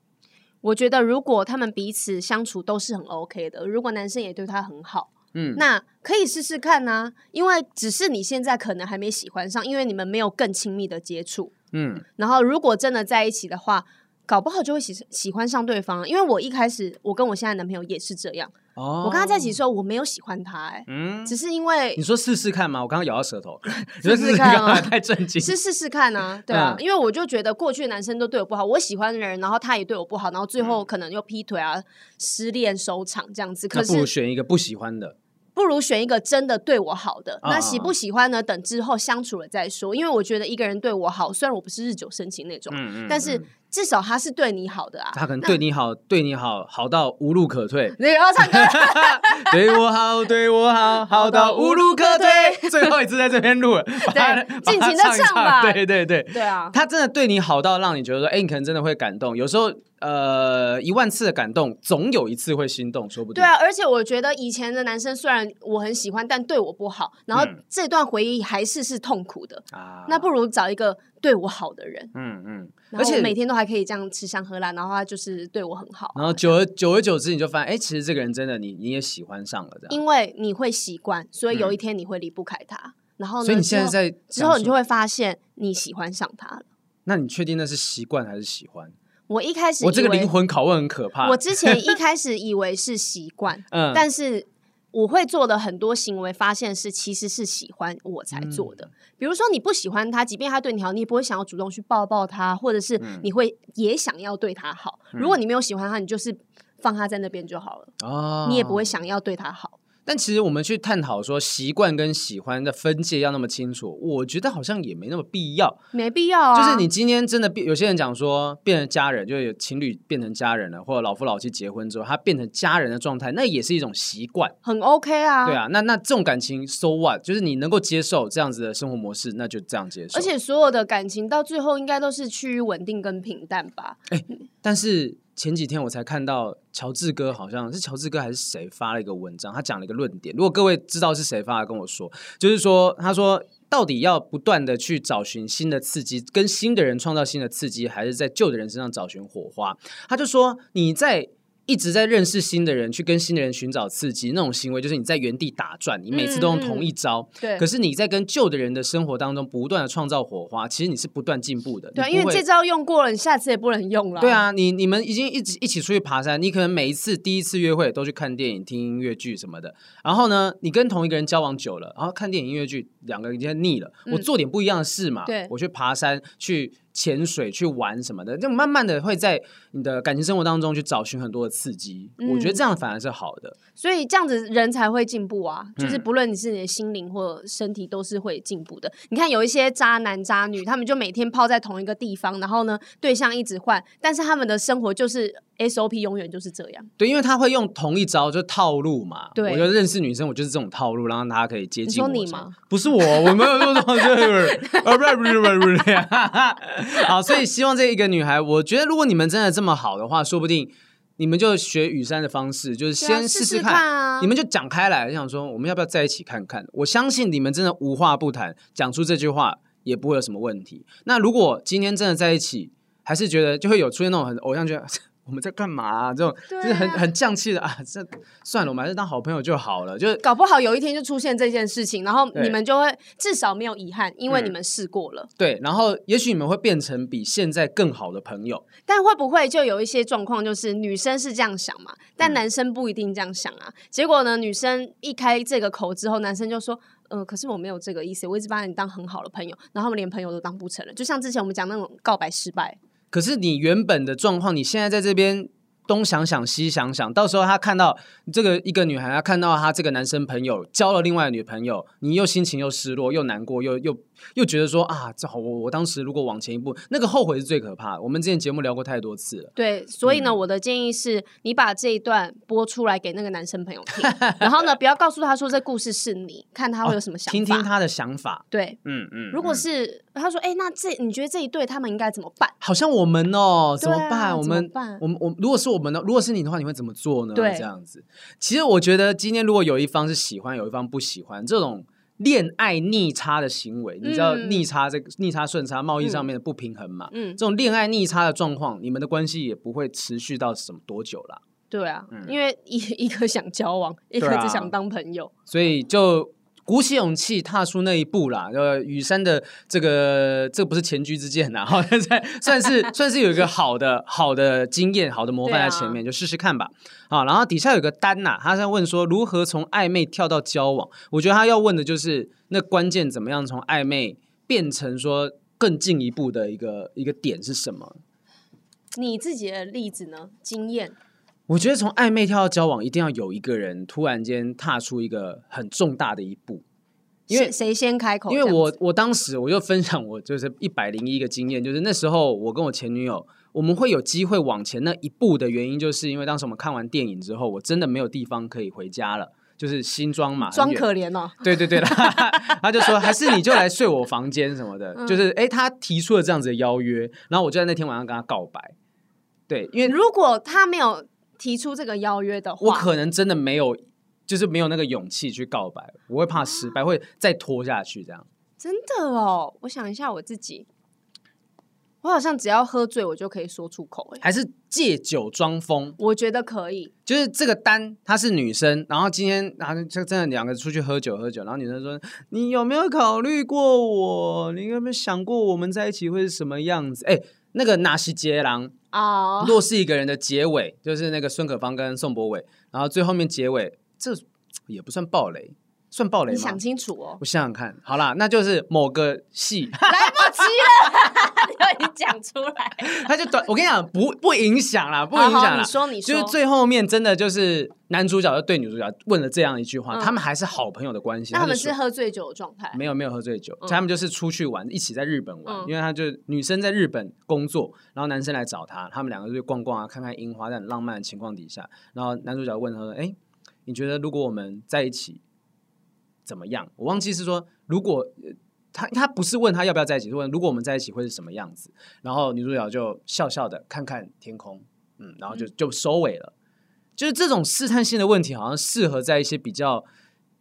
我觉得如果他们彼此相处都是很 OK 的，如果男生也对她很好，嗯，那可以试试看呢。因为只是你现在可能还没喜欢上，因为你们没有更亲密的接触，嗯。然后如果真的在一起的话，搞不好就会喜喜欢上对方。因为我一开始我跟我现在男朋友也是这样。Oh, 我跟他在一起的时候，我没有喜欢他，欸，哎，嗯，只是因为你说试试看吗？我刚刚咬到舌头，[LAUGHS] 试试看啊，太震惊，是试试看啊，对啊，嗯，因为我就觉得过去男生都对我不好，我喜欢的人，然后他也对我不好，然后最后可能又劈腿啊，失恋收场这样子。可是不如选一个不喜欢的，不如选一个真的对我好的。那喜不喜欢呢？等之后相处了再说。因为我觉得一个人对我好，虽然我不是日久生情那种，嗯嗯，但是。至少他是对你好的啊，他可能对你好，对你好好到无路可退。[LAUGHS] 你要唱歌，[LAUGHS] 对我好，对我好，好到无路可退。最后一次在这边录了，[LAUGHS] 对，尽情的唱吧。对对对，对啊，他真的对你好到让你觉得说，哎，你可能真的会感动。有时候。呃，一万次的感动，总有一次会心动，说不定。对啊，而且我觉得以前的男生虽然我很喜欢，但对我不好，然后这段回忆还是是痛苦的啊。那不如找一个对我好的人，嗯嗯，而且每天都还可以这样吃香喝辣，然后他就是对我很好。然后久而久而久之，你就发现，哎，其实这个人真的你你也喜欢上了，这样。因为你会习惯，所以有一天你会离不开他。然后呢，所以你现在在之后，你就会发现你喜欢上他了。那你确定那是习惯还是喜欢？我一开始，我这个灵魂拷问很可怕。我之前一 [LAUGHS] 开始以为是习惯，[LAUGHS] 嗯，但是我会做的很多行为，发现是其实是喜欢我才做的。嗯、比如说你不喜欢他，即便他对你好，你也不会想要主动去抱抱他，或者是你会也想要对他好。嗯、如果你没有喜欢他，你就是放他在那边就好了，哦，你也不会想要对他好。但其实我们去探讨说习惯跟喜欢的分界要那么清楚，我觉得好像也没那么必要，没必要啊。就是你今天真的变，有些人讲说变成家人，就有情侣变成家人了，或者老夫老妻结婚之后，他变成家人的状态，那也是一种习惯，很 OK 啊。对啊，那那这种感情，so what？就是你能够接受这样子的生活模式，那就这样接受。而且所有的感情到最后应该都是趋于稳定跟平淡吧？哎，但是。前几天我才看到乔治哥，好像是乔治哥还是谁发了一个文章，他讲了一个论点。如果各位知道是谁发的，跟我说，就是说，他说到底要不断的去找寻新的刺激，跟新的人创造新的刺激，还是在旧的人身上找寻火花？他就说你在。一直在认识新的人，去跟新的人寻找刺激，那种行为就是你在原地打转，你每次都用同一招。嗯、对。可是你在跟旧的人的生活当中不断的创造火花，其实你是不断进步的。对，因为这招用过了，你下次也不能用了。对啊，你你们已经一直一起出去爬山，你可能每一次第一次约会都去看电影、听音乐剧什么的。然后呢，你跟同一个人交往久了，然后看电影、音乐剧，两个人已经腻了。嗯、我做点不一样的事嘛。对。我去爬山去。潜水去玩什么的，就慢慢的会在你的感情生活当中去找寻很多的刺激。嗯、我觉得这样反而是好的，所以这样子人才会进步啊。就是不论你是你的心灵或身体，都是会进步的。嗯、你看有一些渣男渣女，他们就每天泡在同一个地方，然后呢，对象一直换，但是他们的生活就是。SOP 永远就是这样，对，因为他会用同一招，就套路嘛。对，我觉得认识女生，我就是这种套路，让大家可以接近我。你说你吗？不是我，我没有说这种。好，所以希望这一个女孩，我觉得如果你们真的这么好的话，说不定你们就学雨山的方式，就是先试试看，试试看啊、你们就讲开来，想说我们要不要在一起看看？我相信你们真的无话不谈，讲出这句话也不会有什么问题。那如果今天真的在一起，还是觉得就会有出现那种很偶像剧。我们在干嘛啊？这种就是很很降气的啊！这算了，我们还是当好朋友就好了。就是搞不好有一天就出现这件事情，然后你们就会至少没有遗憾，因为你们试过了。对，然后也许你们会变成比现在更好的朋友。但会不会就有一些状况，就是女生是这样想嘛？但男生不一定这样想啊。结果呢，女生一开这个口之后，男生就说：“呃，可是我没有这个意思，我一直把你当很好的朋友。”然后他们连朋友都当不成了。就像之前我们讲那种告白失败。可是你原本的状况，你现在在这边东想想西想想，到时候他看到这个一个女孩，他看到他这个男生朋友交了另外的女朋友，你又心情又失落，又难过，又又又觉得说啊，这好，我我当时如果往前一步，那个后悔是最可怕的。我们之前节目聊过太多次了。对，所以呢，嗯、我的建议是你把这一段播出来给那个男生朋友听，[LAUGHS] 然后呢，不要告诉他说这故事是你，看他会有什么想法，哦、听听他的想法。对，嗯嗯，如果是他说，哎，那这你觉得这一对他们应该怎么办？好像我们哦，怎么办？啊、我们我们我如果是我们呢？如果是你的话，你会怎么做呢？对，这样子。其实我觉得今天如果有一方是喜欢，有一方不喜欢，这种恋爱逆差的行为，嗯、你知道逆差这个逆差顺差贸易上面的不平衡嘛？嗯，这种恋爱逆差的状况，你们的关系也不会持续到什么多久啦。对啊，嗯、因为一一个想交往，一个只想当朋友，所以就。鼓起勇气踏出那一步啦，[LAUGHS] 呃，雨山的这个这个不是前车之鉴呐，[LAUGHS] 好，在算是 [LAUGHS] 算是有一个好的好的经验、好的模范在前面，啊、就试试看吧。好，然后底下有个丹呐，他在问说如何从暧昧跳到交往。我觉得他要问的就是那关键怎么样从暧昧变成说更进一步的一个一个点是什么？你自己的例子呢？经验？我觉得从暧昧跳到交往，一定要有一个人突然间踏出一个很重大的一步。因为谁先开口？因为我我当时我就分享我就是一百零一个经验，就是那时候我跟我前女友，我们会有机会往前那一步的原因，就是因为当时我们看完电影之后，我真的没有地方可以回家了，就是新庄嘛，装可怜哦。对对对，[LAUGHS] 他就说还是你就来睡我房间什么的，嗯、就是哎，他提出了这样子的邀约，然后我就在那天晚上跟他告白。对，因为如果他没有。提出这个邀约的话，我可能真的没有，就是没有那个勇气去告白，我会怕失败，会再拖下去这样。真的哦，我想一下我自己，我好像只要喝醉，我就可以说出口。哎，还是借酒装疯？我觉得可以。就是这个单，她是女生，然后今天然后就真的两个出去喝酒喝酒，然后女生说：“你有没有考虑过我？你有没有想过我们在一起会是什么样子？”哎，那个纳西杰郎。哦！若是一个人的结尾，就是那个孙可芳跟宋博伟，然后最后面结尾，这也不算暴雷，算暴雷吗？你想清楚哦。我想想看，好啦，那就是某个戏 [LAUGHS] 来不及了。[LAUGHS] 你讲出来，他就短。我跟你讲，不不影响啦，不影响啦。你说，你说，就是最后面真的就是男主角就对女主角问了这样一句话，他们还是好朋友的关系。他们是喝醉酒的状态？没有，没有喝醉酒，他们就是出去玩，一起在日本玩。因为他就女生在日本工作，然后男生来找他，他们两个就去逛逛啊，看看樱花，在很浪漫的情况底下，然后男主角问他说：“哎，你觉得如果我们在一起怎么样？”我忘记是说如果。他他不是问他要不要在一起，是问如果我们在一起会是什么样子。然后女主角就笑笑的看看天空，嗯，然后就就收尾了。就是这种试探性的问题，好像适合在一些比较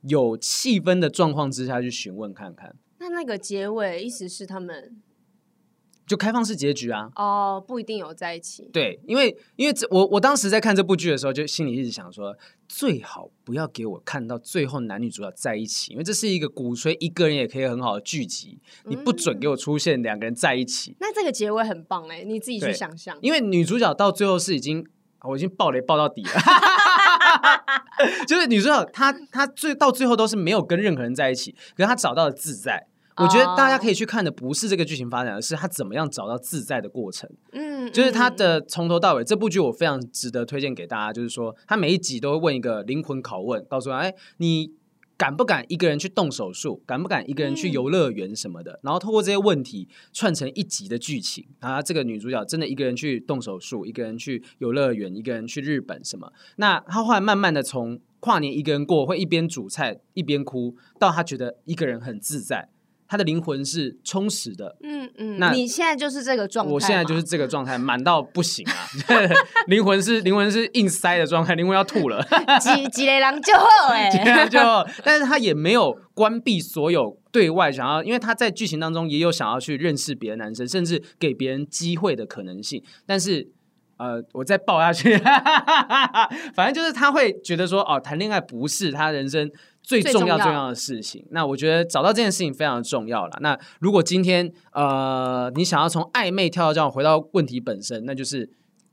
有气氛的状况之下去询问看看。那那个结尾意思是他们？就开放式结局啊！哦，oh, 不一定有在一起。对，因为因为这我我当时在看这部剧的时候，就心里一直想说，最好不要给我看到最后男女主角在一起，因为这是一个鼓吹一个人也可以很好的剧集，你不准给我出现两个人在一起。嗯、那这个结尾很棒哎，你自己去想象。因为女主角到最后是已经，我已经爆雷爆到底了，[LAUGHS] 就是女主角她她最到最后都是没有跟任何人在一起，可是她找到了自在。我觉得大家可以去看的不是这个剧情发展，而是他怎么样找到自在的过程。嗯，就是他的从头到尾，这部剧我非常值得推荐给大家。就是说，他每一集都会问一个灵魂拷问，告诉他：哎，你敢不敢一个人去动手术？敢不敢一个人去游乐园什么的？然后透过这些问题串成一集的剧情。啊，这个女主角真的一个人去动手术，一个人去游乐园，一个人去日本什么？那她后来慢慢的从跨年一个人过，会一边煮菜一边哭，到她觉得一个人很自在。他的灵魂是充实的，嗯嗯，那你现在就是这个状态，我现在就是这个状态，满到不行啊！[LAUGHS] 灵魂是灵魂是硬塞的状态，灵魂要吐了，[LAUGHS] 几几类人就好 [LAUGHS] 哎，就好，但是他也没有关闭所有对外想要，因为他在剧情当中也有想要去认识别的男生，甚至给别人机会的可能性，但是。呃，我再爆下去，反正就是他会觉得说，哦，谈恋爱不是他人生最重要重要的事情。那我觉得找到这件事情非常的重要了。那如果今天呃，你想要从暧昧跳到这样回到问题本身，那就是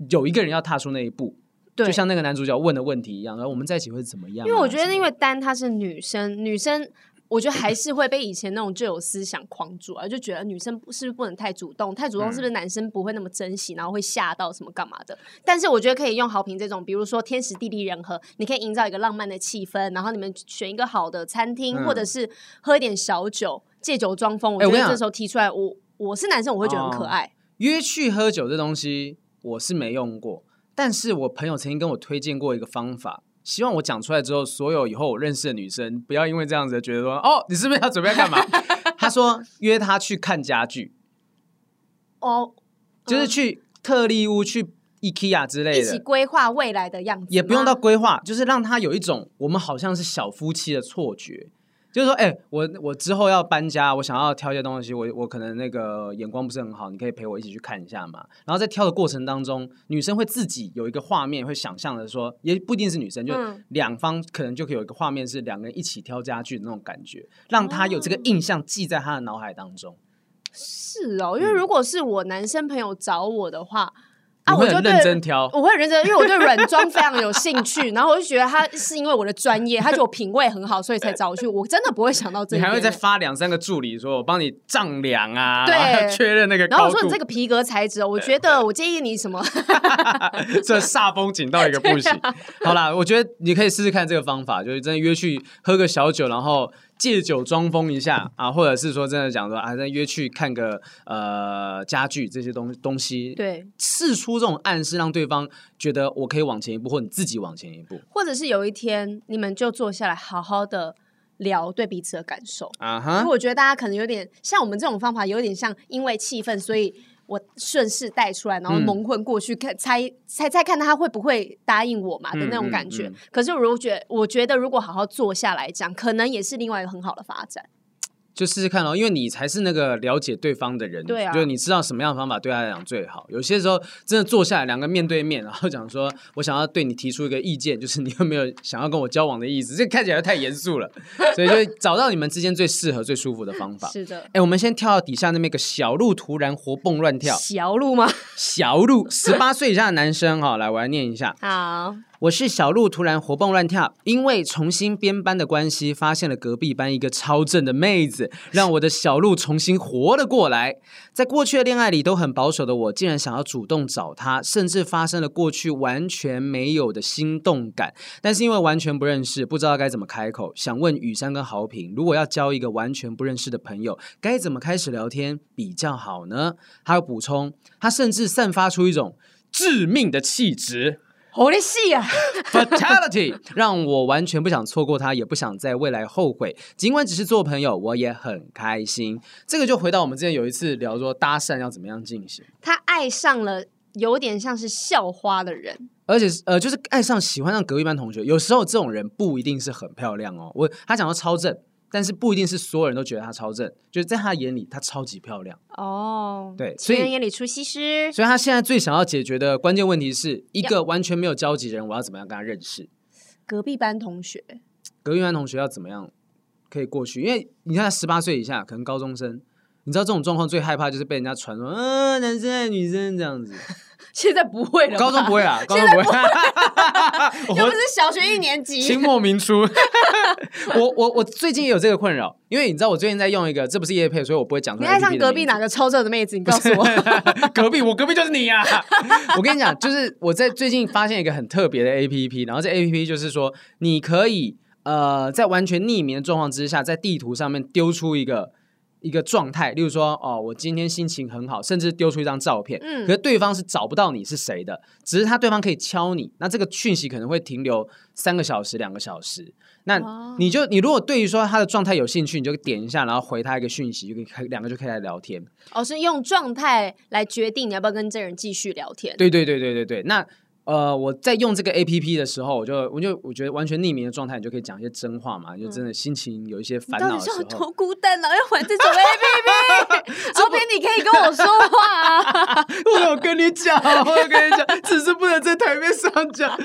有一个人要踏出那一步，对就像那个男主角问的问题一样，然后我们在一起会怎么样？因为我觉得，因为丹她是女生，女生我觉得还是会被以前那种旧有思想框住啊，就觉得女生是不是不能太主动？太主动是不是男生不会那么珍惜，然后会吓到什么干嘛的？但是我觉得可以用好评这种，比如说天时地利人和，你可以营造一个浪漫的气氛，然后你们选一个好的餐厅，嗯、或者是喝一点小酒，借酒装疯。我觉得这时候提出来，我我是男生，我会觉得很可爱。哦、约去喝酒这东西，我是没用过，但是我朋友曾经跟我推荐过一个方法。希望我讲出来之后，所有以后我认识的女生不要因为这样子觉得说，哦，你是不是要准备干嘛？[LAUGHS] 他说约他去看家具，哦，就是去特利屋、去 IKEA 之类的，一起规划未来的样子，也不用到规划，就是让他有一种我们好像是小夫妻的错觉。就是说，哎、欸，我我之后要搬家，我想要挑一些东西，我我可能那个眼光不是很好，你可以陪我一起去看一下嘛。然后在挑的过程当中，女生会自己有一个画面，会想象的说，也不一定是女生，就两方可能就可以有一个画面，是两个人一起挑家具的那种感觉，让她有这个印象记在她的脑海当中。是哦，因为如果是我男生朋友找我的话。啊，我就认真挑，我会认真，因为我对软装非常有兴趣，[LAUGHS] 然后我就觉得他是因为我的专业，他觉得我品味很好，所以才找我去。我真的不会想到这，你还会再发两三个助理说，我帮你丈量啊，对，确认那个。然后我说你这个皮革材质，我觉得我建议你什么？[LAUGHS] 这煞风景到一个不行。[LAUGHS] 好啦，我觉得你可以试试看这个方法，就是真的约去喝个小酒，然后。借酒装疯一下啊，或者是说真的讲说啊，再约去看个呃家具这些东东西，对，试出这种暗示，让对方觉得我可以往前一步，或你自己往前一步，或者是有一天你们就坐下来好好的聊对彼此的感受啊哈。所以我觉得大家可能有点像我们这种方法，有点像因为气氛，所以。我顺势带出来，然后蒙混过去，看猜猜猜看他会不会答应我嘛的那种感觉。可是，如果觉我觉得，如果好好坐下来讲，可能也是另外一个很好的发展。就试试看咯，因为你才是那个了解对方的人，对啊，就是你知道什么样的方法对他来讲最好。有些时候真的坐下来两个面对面，然后讲说，我想要对你提出一个意见，就是你有没有想要跟我交往的意思？这看起来太严肃了，所以就找到你们之间最适合、最舒服的方法。是的，哎，我们先跳到底下那边，个小鹿突然活蹦乱跳，小鹿吗？小鹿，十八岁以下的男生哈，来，我来念一下。好。我是小鹿，突然活蹦乱跳，因为重新编班的关系，发现了隔壁班一个超正的妹子，让我的小鹿重新活了过来。在过去的恋爱里都很保守的我，竟然想要主动找她，甚至发生了过去完全没有的心动感。但是因为完全不认识，不知道该怎么开口，想问雨珊跟豪平，如果要交一个完全不认识的朋友，该怎么开始聊天比较好呢？还有补充，他甚至散发出一种致命的气质。我的戏啊，Fatality，[LAUGHS] 让我完全不想错过他，也不想在未来后悔。尽管只是做朋友，我也很开心。这个就回到我们之前有一次聊说搭讪要怎么样进行。他爱上了有点像是校花的人，而且呃，就是爱上喜欢上隔壁班同学。有时候这种人不一定是很漂亮哦。我他讲到超正。但是不一定是所有人都觉得她超正，就是在她眼里她超级漂亮哦。对，所以人眼里出西施。所以她现在最想要解决的关键问题是一个完全没有交集的人，我要怎么样跟她认识？隔壁班同学，隔壁班同学要怎么样可以过去？因为你看他十八岁以下，可能高中生，你知道这种状况最害怕就是被人家传说，嗯、呃，男生爱女生这样子。现在不会了，高中不会啊，[LAUGHS] 高中不会，[LAUGHS] 又不是小学一年级，清末明初。[LAUGHS] 我我我最近也有这个困扰，因为你知道我最近在用一个，这不是叶配，所以我不会讲出来。你爱上隔壁哪个超正的妹子？你告诉我，隔壁我隔壁就是你啊！我跟你讲，就是我在最近发现一个很特别的 APP，然后这 APP 就是说，你可以呃在完全匿名的状况之下，在地图上面丢出一个。一个状态，例如说，哦，我今天心情很好，甚至丢出一张照片，嗯，可是对方是找不到你是谁的，只是他对方可以敲你，那这个讯息可能会停留三个小时、两个小时，那你就你如果对于说他的状态有兴趣，你就点一下，然后回他一个讯息，就可以两个就可以来聊天。哦，是用状态来决定你要不要跟这人继续聊天？对对对对对对，那。呃，我在用这个 A P P 的时候，我就我就我觉得完全匿名的状态，你就可以讲一些真话嘛，嗯、就真的心情有一些烦恼的时候。你到底是有多孤单呢？要玩这种 A P P？豪平，你可以跟我说话啊！[LAUGHS] 我有跟你讲，我有跟你讲，只是不能在台面上讲。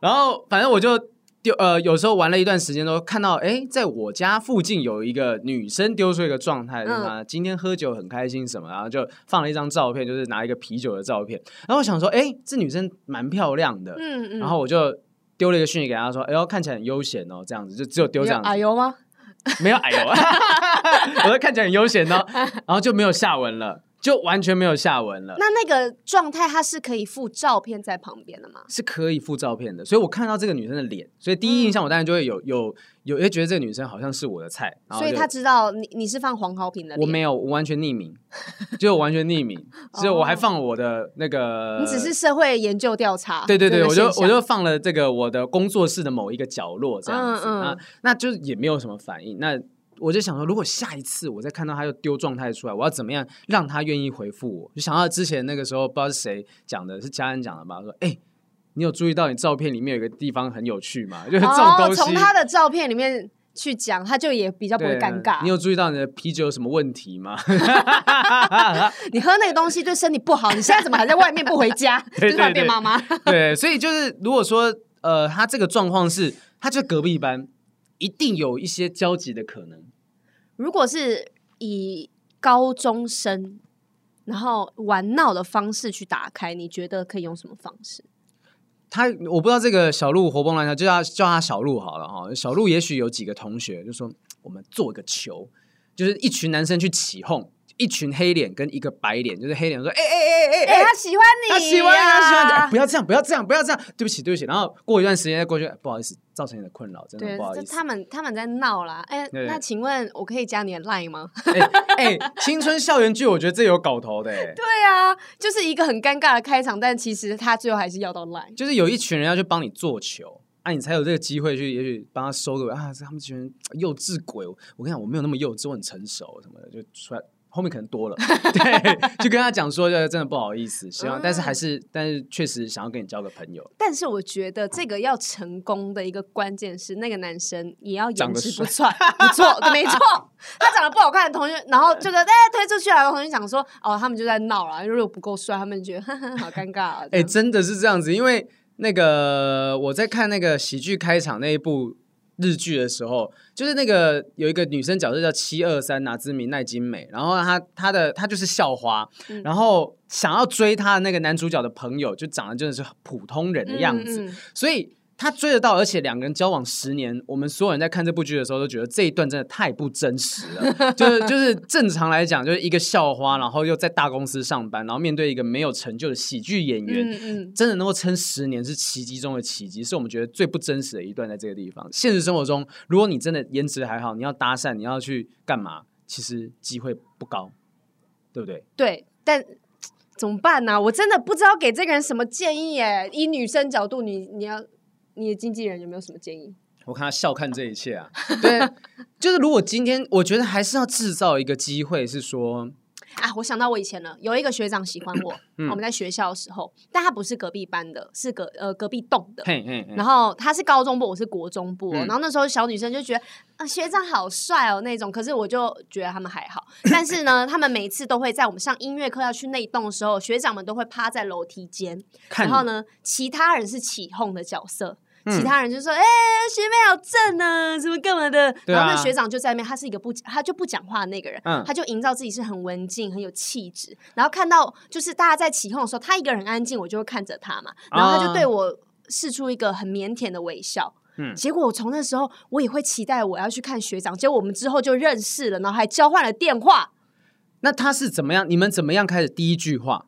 然后，反正我就。就呃，有时候玩了一段时间，都看到哎，在我家附近有一个女生丢出一个状态，是吗？今天喝酒很开心什么，然后就放了一张照片，就是拿一个啤酒的照片。然后我想说，哎，这女生蛮漂亮的，嗯嗯。然后我就丢了一个讯息给她说，哎呦，看起来很悠闲哦，这样子就只有丢这样子。哎呦吗？没有哎呦，[LAUGHS] 我都看起来很悠闲哦，然后就没有下文了。就完全没有下文了。那那个状态，它是可以附照片在旁边的吗？是可以附照片的。所以我看到这个女生的脸，所以第一印象我当然就会有有有，会觉得这个女生好像是我的菜。所以他知道你你是放黄豪平的。我没有，我完全匿名，就完全匿名。[LAUGHS] 所以我还放我的那个，你只是社会研究调查。对对对，我就我就放了这个我的工作室的某一个角落这样子。嗯嗯。那那就也没有什么反应。那。我就想说，如果下一次我再看到他又丢状态出来，我要怎么样让他愿意回复我？就想到之前那个时候，不知道是谁讲的，是家人讲的吧？说，哎、欸，你有注意到你照片里面有一个地方很有趣吗？[LAUGHS] 就是这种东西，从、哦、他的照片里面去讲，他就也比较不会尴尬。你有注意到你的啤酒有什么问题吗？[LAUGHS] 你喝那个东西对身体不好，你现在怎么还在外面不回家？对 [LAUGHS] 对对，变妈妈。对，所以就是如果说呃，他这个状况是，他就隔壁班。一定有一些交集的可能。如果是以高中生然后玩闹的方式去打开，你觉得可以用什么方式？他我不知道这个小鹿活蹦乱跳，就叫叫他小鹿好了哈。小鹿也许有几个同学就说，我们做一个球，就是一群男生去起哄。一群黑脸跟一个白脸，就是黑脸说：“哎哎哎哎哎，他喜欢你，他喜欢你，他喜欢你，哎，不要这样，不要这样，不要这样，对不起，对不起。”然后过一段时间再过去，不好意思，造成你的困扰，真的不好意思。他们他们在闹啦，哎，那请问我可以加你的 line 吗？哎，青春校园剧，我觉得这有搞头的。哎，[LAUGHS] 对啊，就是一个很尴尬的开场，但其实他最后还是要到 line。就是有一群人要去帮你做球，啊，你才有这个机会去，也许帮他收个啊，他们这群人幼稚鬼。我跟你讲，我没有那么幼稚，我很成熟什么的，就出来。后面可能多了，[LAUGHS] 对，就跟他讲说，就真的不好意思，希望，嗯、但是还是，但是确实想要跟你交个朋友。但是我觉得这个要成功的一个关键是，那个男生也要颜值不错，[LAUGHS] 不错，没错。[LAUGHS] 他长得不好看的同学，然后这个哎推出去来的同学讲说，哦，他们就在闹了，如果不够帅，他们觉得好尴尬啊。哎、欸，真的是这样子，因为那个我在看那个喜剧开场那一部。日剧的时候，就是那个有一个女生角色叫七二三拿之名奈津美，然后她她的她就是校花，嗯、然后想要追她的那个男主角的朋友，就长得真的是普通人的样子，嗯嗯、所以。他追得到，而且两个人交往十年，我们所有人在看这部剧的时候都觉得这一段真的太不真实了。[LAUGHS] 就是就是正常来讲，就是一个校花，然后又在大公司上班，然后面对一个没有成就的喜剧演员，嗯嗯、真的能够撑十年是奇迹中的奇迹，是我们觉得最不真实的一段。在这个地方，现实生活中，如果你真的颜值还好，你要搭讪，你要去干嘛，其实机会不高，对不对？对，但怎么办呢、啊？我真的不知道给这个人什么建议耶。以女生角度，你你要。你的经纪人有没有什么建议？我看他笑看这一切啊，[LAUGHS] 对，就是如果今天我觉得还是要制造一个机会，是说啊，我想到我以前了，有一个学长喜欢我，[CLEARS THROAT] 嗯、我们在学校的时候，但他不是隔壁班的，是隔呃隔壁栋的，嘿嘿嘿，然后他是高中部，我是国中部，嗯、然后那时候小女生就觉得啊、呃、学长好帅哦那种，可是我就觉得他们还好，但是呢，他们每次都会在我们上音乐课要去那一栋的时候，学长们都会趴在楼梯间，然后呢，其他人是起哄的角色。其他人就说：“哎、欸，学妹好正啊，什么干嘛的？”然后那学长就在那边，他是一个不，他就不讲话的那个人，嗯、他就营造自己是很文静、很有气质。然后看到就是大家在起哄的时候，他一个人安静，我就会看着他嘛。然后他就对我释出一个很腼腆的微笑。嗯，结果我从那时候我也会期待我要去看学长。结果我们之后就认识了，然后还交换了电话。那他是怎么样？你们怎么样开始第一句话？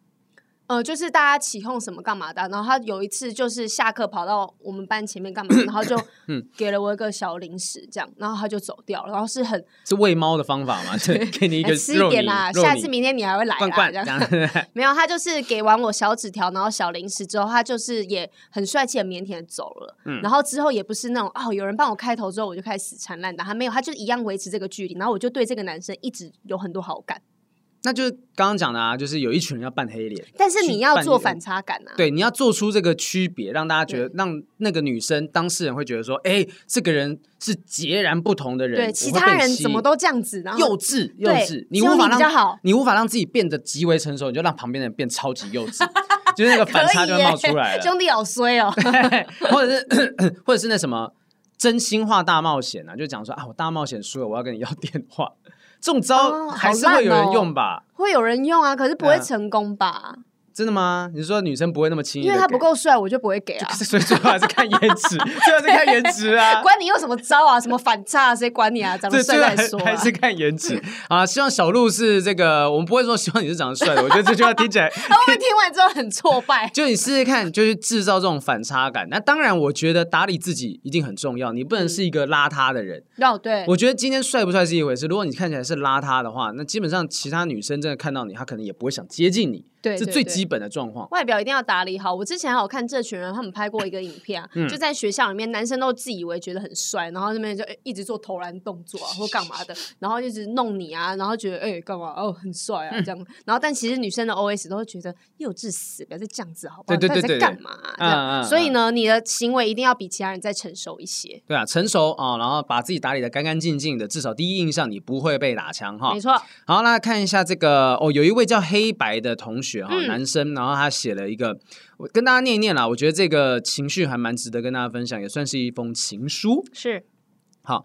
呃，就是大家起哄什么干嘛的，然后他有一次就是下课跑到我们班前面干嘛，然后就 [COUGHS] 给了我一个小零食，这样，然后他就走掉了，然后是很是喂猫的方法嘛，[LAUGHS] 对，给你一个吃一点啦，下次明天你还会来啊，这样 [LAUGHS] 没有，他就是给完我小纸条，然后小零食之后，他就是也很帅气、很腼腆的走了，嗯，然后之后也不是那种哦，有人帮我开头之后我就开始死缠烂打，他没有，他就一样维持这个距离，然后我就对这个男生一直有很多好感。那就是刚刚讲的啊，就是有一群人要扮黑脸，但是你要做反差感啊。对，你要做出这个区别，让大家觉得，让那个女生当事人会觉得说，哎，这个人是截然不同的人。对，其他人怎么都这样子，然后幼稚幼稚，你无法让你无法让自己变得极为成熟，你就让旁边的人变超级幼稚，[LAUGHS] 就是那个反差就会冒出来了。兄弟好衰哦，[LAUGHS] 或者是 [COUGHS] 或者是那什么真心话大冒险啊，就讲说啊，我大冒险输了，我要跟你要电话。这种招还是会有人用吧？会有人用啊，可是不会成功吧？真的吗？你是说女生不会那么轻易？因为他不够帅，我就不会给啊。[LAUGHS] 所以最后还是看颜值，[LAUGHS] 最后是看颜值啊。[LAUGHS] 管你用什么招啊，什么反差，啊谁管你啊？长得帅再说。还是看颜值啊。希望小鹿是这个，我们不会说希望你是长得帅的。我觉得这句话听起来，他会听完之后很挫败。就你试试看，就是制造这种反差感。那当然，我觉得打理自己一定很重要。你不能是一个邋遢的人。哦，对。我觉得今天帅不帅是一回事。如果你看起来是邋遢的话，那基本上其他女生真的看到你，她可能也不会想接近你。对，是最基本的状况。外表一定要打理好。我之前还有看这群人，他们拍过一个影片啊，嗯、就在学校里面，男生都自以为觉得很帅，然后那边就一直做投篮动作啊，或干嘛的，然后一直弄你啊，然后觉得哎干、欸、嘛哦很帅啊这样，然后但其实女生的 OS 都会觉得幼稚死，不要再这样子好不好？对对对，在干嘛、啊？嗯嗯嗯、所以呢，你的行为一定要比其他人再成熟一些。对啊，成熟啊、哦，然后把自己打理的干干净净的，至少第一印象你不会被打枪哈。没错。好，那看一下这个哦，有一位叫黑白的同学男生。然后他写了一个，我跟大家念一念啦。我觉得这个情绪还蛮值得跟大家分享，也算是一封情书。是，好，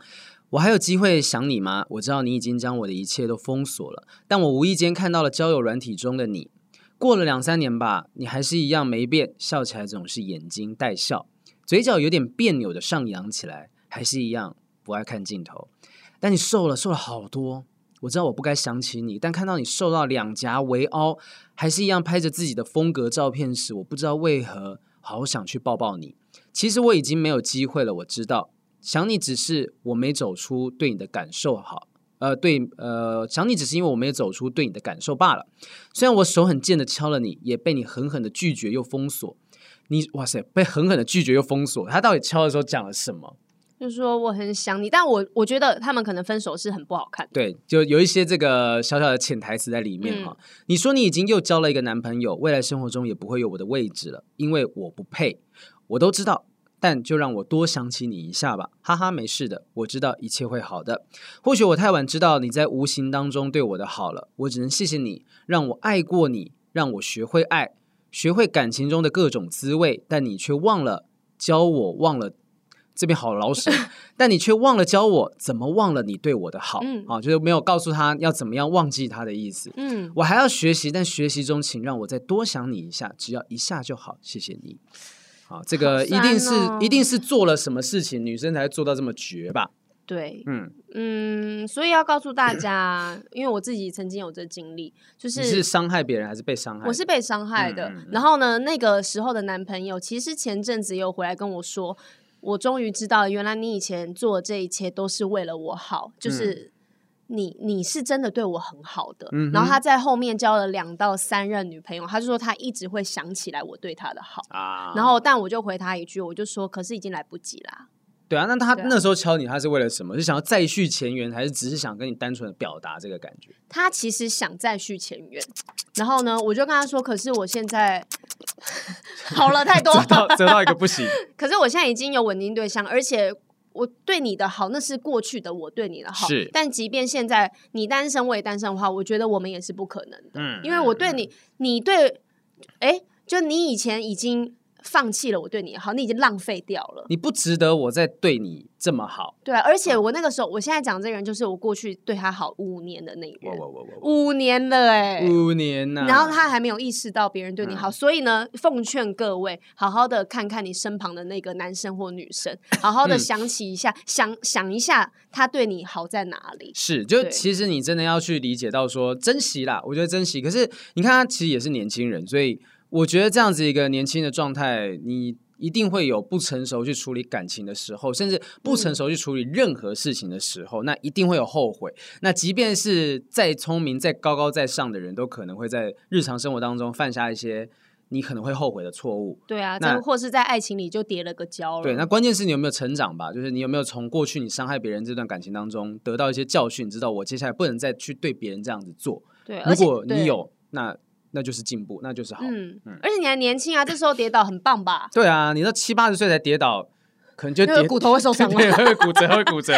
我还有机会想你吗？我知道你已经将我的一切都封锁了，但我无意间看到了交友软体中的你。过了两三年吧，你还是一样没变，笑起来总是眼睛带笑，嘴角有点别扭的上扬起来，还是一样不爱看镜头。但你瘦了，瘦了好多。我知道我不该想起你，但看到你瘦到两颊微凹，还是一样拍着自己的风格照片时，我不知道为何好想去抱抱你。其实我已经没有机会了，我知道想你只是我没走出对你的感受好，呃，对，呃，想你只是因为我没有走出对你的感受罢了。虽然我手很贱的敲了你，也被你狠狠的拒绝又封锁。你哇塞，被狠狠的拒绝又封锁，他到底敲的时候讲了什么？就是说我很想你，但我我觉得他们可能分手是很不好看的。对，就有一些这个小小的潜台词在里面哈。嗯、你说你已经又交了一个男朋友，未来生活中也不会有我的位置了，因为我不配。我都知道，但就让我多想起你一下吧，哈哈，没事的，我知道一切会好的。或许我太晚知道你在无形当中对我的好了，我只能谢谢你，让我爱过你，让我学会爱，学会感情中的各种滋味，但你却忘了教我，忘了。这边好老实，[LAUGHS] 但你却忘了教我怎么忘了你对我的好，嗯，啊，就是没有告诉他要怎么样忘记他的意思，嗯，我还要学习，但学习中请让我再多想你一下，只要一下就好，谢谢你。好，这个一定是、哦、一定是做了什么事情，女生才会做到这么绝吧？对，嗯嗯，所以要告诉大家，[LAUGHS] 因为我自己曾经有这经历，就是你是伤害别人还是被伤害？我是被伤害的。嗯、然后呢，那个时候的男朋友其实前阵子又回来跟我说。我终于知道，原来你以前做这一切都是为了我好，就是你你是真的对我很好的。嗯、然后他在后面交了两到三任女朋友，他就说他一直会想起来我对他的好啊。然后，但我就回他一句，我就说，可是已经来不及啦。对啊，那他那时候敲你，他是为了什么？是想要再续前缘，还是只是想跟你单纯的表达这个感觉？他其实想再续前缘。然后呢，我就跟他说，可是我现在。[LAUGHS] 好了太多，折到一个不行。[LAUGHS] 可是我现在已经有稳定对象，而且我对你的好，那是过去的我对你的好。是，但即便现在你单身，我也单身的话，我觉得我们也是不可能的。嗯，因为我对你，嗯、你对，哎，就你以前已经。放弃了我对你好，你已经浪费掉了。你不值得我再对你这么好。对啊，而且我那个时候，我现在讲这个人就是我过去对他好五年的那个人，五年了哎、欸，五年呐、啊。然后他还没有意识到别人对你好，嗯、所以呢，奉劝各位，好好的看看你身旁的那个男生或女生，[LAUGHS] 好好的想起一下，嗯、想想一下他对你好在哪里。是，就其实你真的要去理解到说珍惜啦，我觉得珍惜。可是你看他其实也是年轻人，所以。我觉得这样子一个年轻的状态，你一定会有不成熟去处理感情的时候，甚至不成熟去处理任何事情的时候，嗯、那一定会有后悔。那即便是再聪明、再高高在上的人，都可能会在日常生活当中犯下一些你可能会后悔的错误。对啊，那或是在爱情里就跌了个跤了。对，那关键是你有没有成长吧？就是你有没有从过去你伤害别人这段感情当中得到一些教训，知道我接下来不能再去对别人这样子做。对，如果你有那。那就是进步，那就是好。嗯嗯，而且你还年轻啊，这时候跌倒很棒吧？[LAUGHS] 对啊，你到七八十岁才跌倒，可能就跌骨头会受伤吗？[LAUGHS] 对，会骨折，会骨折。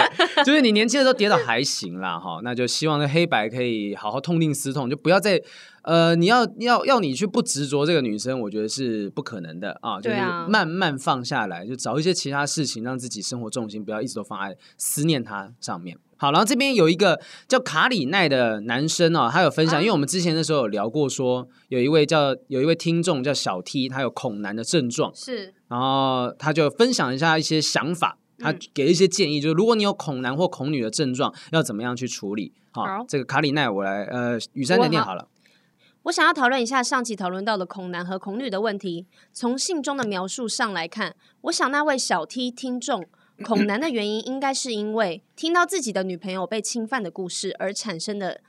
就是你年轻的时候跌倒还行啦，哈，那就希望那黑白可以好好痛定思痛，就不要再呃，你要要要你去不执着这个女生，我觉得是不可能的啊。就是慢慢放下来，就找一些其他事情，让自己生活重心不要一直都放在思念她上面。好，然后这边有一个叫卡里奈的男生哦，他有分享，啊、因为我们之前的时候有聊过说，说有一位叫有一位听众叫小 T，他有恐男的症状，是，然后他就分享一下一些想法，他给一些建议，嗯、就是如果你有恐男或恐女的症状，要怎么样去处理？好，好这个卡里奈我来呃，雨珊来念好了。我想要讨论一下上期讨论到的恐男和恐女的问题。从信中的描述上来看，我想那位小 T 听众恐男的原因，应该是因为听到自己的女朋友被侵犯的故事而产生的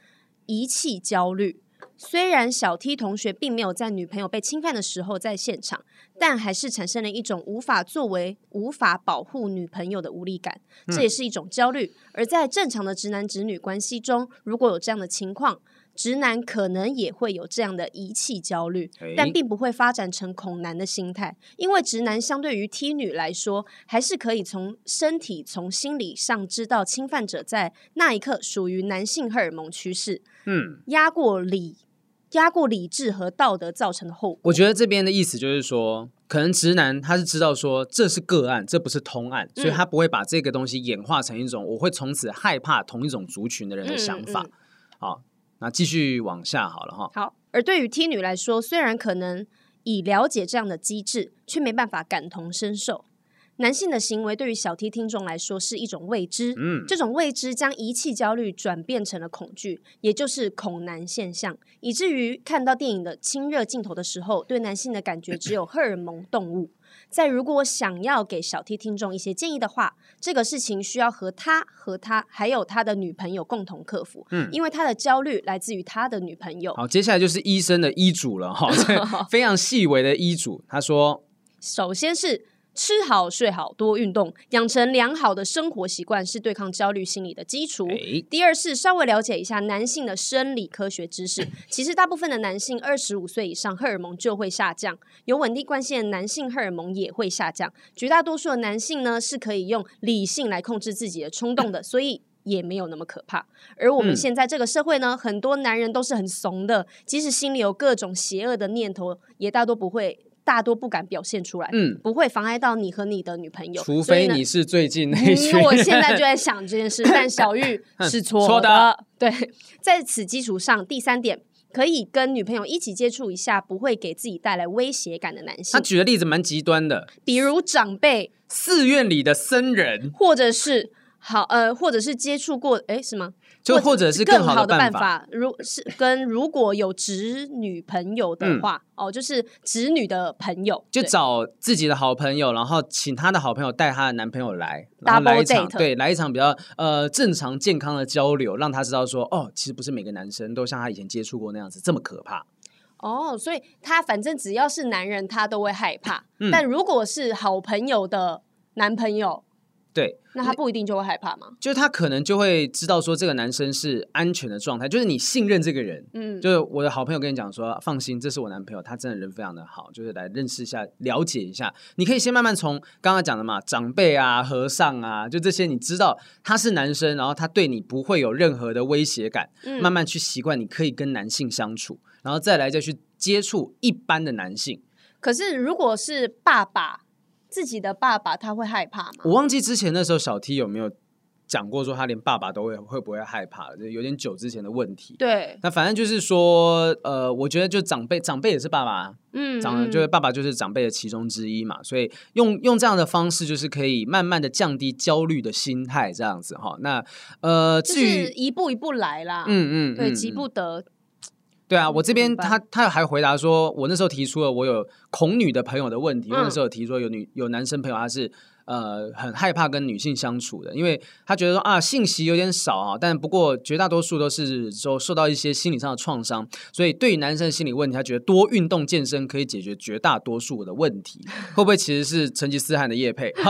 遗弃焦虑。虽然小 T 同学并没有在女朋友被侵犯的时候在现场，但还是产生了一种无法作为、无法保护女朋友的无力感，这也是一种焦虑。而在正常的直男直女关系中，如果有这样的情况，直男可能也会有这样的遗弃焦虑，但并不会发展成恐男的心态，因为直男相对于 T 女来说，还是可以从身体、从心理上知道侵犯者在那一刻属于男性荷尔蒙趋势，嗯，压过理、压过理智和道德造成的后果。我觉得这边的意思就是说，可能直男他是知道说这是个案，这不是通案，所以他不会把这个东西演化成一种我会从此害怕同一种族群的人的想法，嗯嗯、好。那继续往下好了哈。好，而对于 T 女来说，虽然可能已了解这样的机制，却没办法感同身受。男性的行为对于小 T 听众来说是一种未知，嗯，这种未知将遗弃焦虑转变成了恐惧，也就是恐男现象，以至于看到电影的亲热镜头的时候，对男性的感觉只有荷尔蒙动物。在如果想要给小 T 听众一些建议的话，这个事情需要和他、和他还有他的女朋友共同克服。嗯，因为他的焦虑来自于他的女朋友。好，接下来就是医生的医嘱了哈，[LAUGHS] 非常细微的医嘱。他说，首先是。吃好睡好多运动，养成良好的生活习惯是对抗焦虑心理的基础。欸、第二是稍微了解一下男性的生理科学知识。其实大部分的男性二十五岁以上荷尔蒙就会下降，有稳定关系的男性荷尔蒙也会下降。绝大多数的男性呢是可以用理性来控制自己的冲动的，所以也没有那么可怕。而我们现在这个社会呢，嗯、很多男人都是很怂的，即使心里有各种邪恶的念头，也大多不会。大多不敢表现出来，嗯，不会妨碍到你和你的女朋友，除非你是最近那群。我现在就 [LAUGHS] 在想这件事，但小玉是错的。的对，在此基础上，第三点可以跟女朋友一起接触一下，不会给自己带来威胁感的男性。他举的例子蛮极端的，比如长辈、寺院里的僧人，或者是好呃，或者是接触过，哎，是吗？就或者是更好的办法，如是跟如果有侄女朋友的话，嗯、哦，就是侄女的朋友，就找自己的好朋友，然后请她的好朋友带她的男朋友来，然后来一场对，来一场比较呃正常健康的交流，让她知道说，哦，其实不是每个男生都像她以前接触过那样子这么可怕。哦，所以他反正只要是男人，他都会害怕，嗯、但如果是好朋友的男朋友。对，那他不一定就会害怕吗？就是他可能就会知道说这个男生是安全的状态，就是你信任这个人。嗯，就是我的好朋友跟你讲说，放心，这是我男朋友，他真的人非常的好，就是来认识一下、了解一下。你可以先慢慢从刚刚讲的嘛，长辈啊、和尚啊，就这些，你知道他是男生，然后他对你不会有任何的威胁感，嗯，慢慢去习惯，你可以跟男性相处，然后再来再去接触一般的男性。可是如果是爸爸。自己的爸爸他会害怕吗？我忘记之前那时候小 T 有没有讲过说他连爸爸都会会不会害怕，就有点久之前的问题。对，那反正就是说，呃，我觉得就长辈长辈也是爸爸，嗯，长就是爸爸就是长辈的其中之一嘛，所以用用这样的方式就是可以慢慢的降低焦虑的心态，这样子哈。那呃，至于一步一步来啦，嗯嗯，对，急不得。对啊，我这边他他还回答说，我那时候提出了我有恐女的朋友的问题，嗯、那时候提出有女有男生朋友他是呃很害怕跟女性相处的，因为他觉得说啊信息有点少啊，但不过绝大多数都是说受到一些心理上的创伤，所以对于男生的心理问题，他觉得多运动健身可以解决绝大多数的问题，会不会其实是成吉思汗的叶配？[LAUGHS]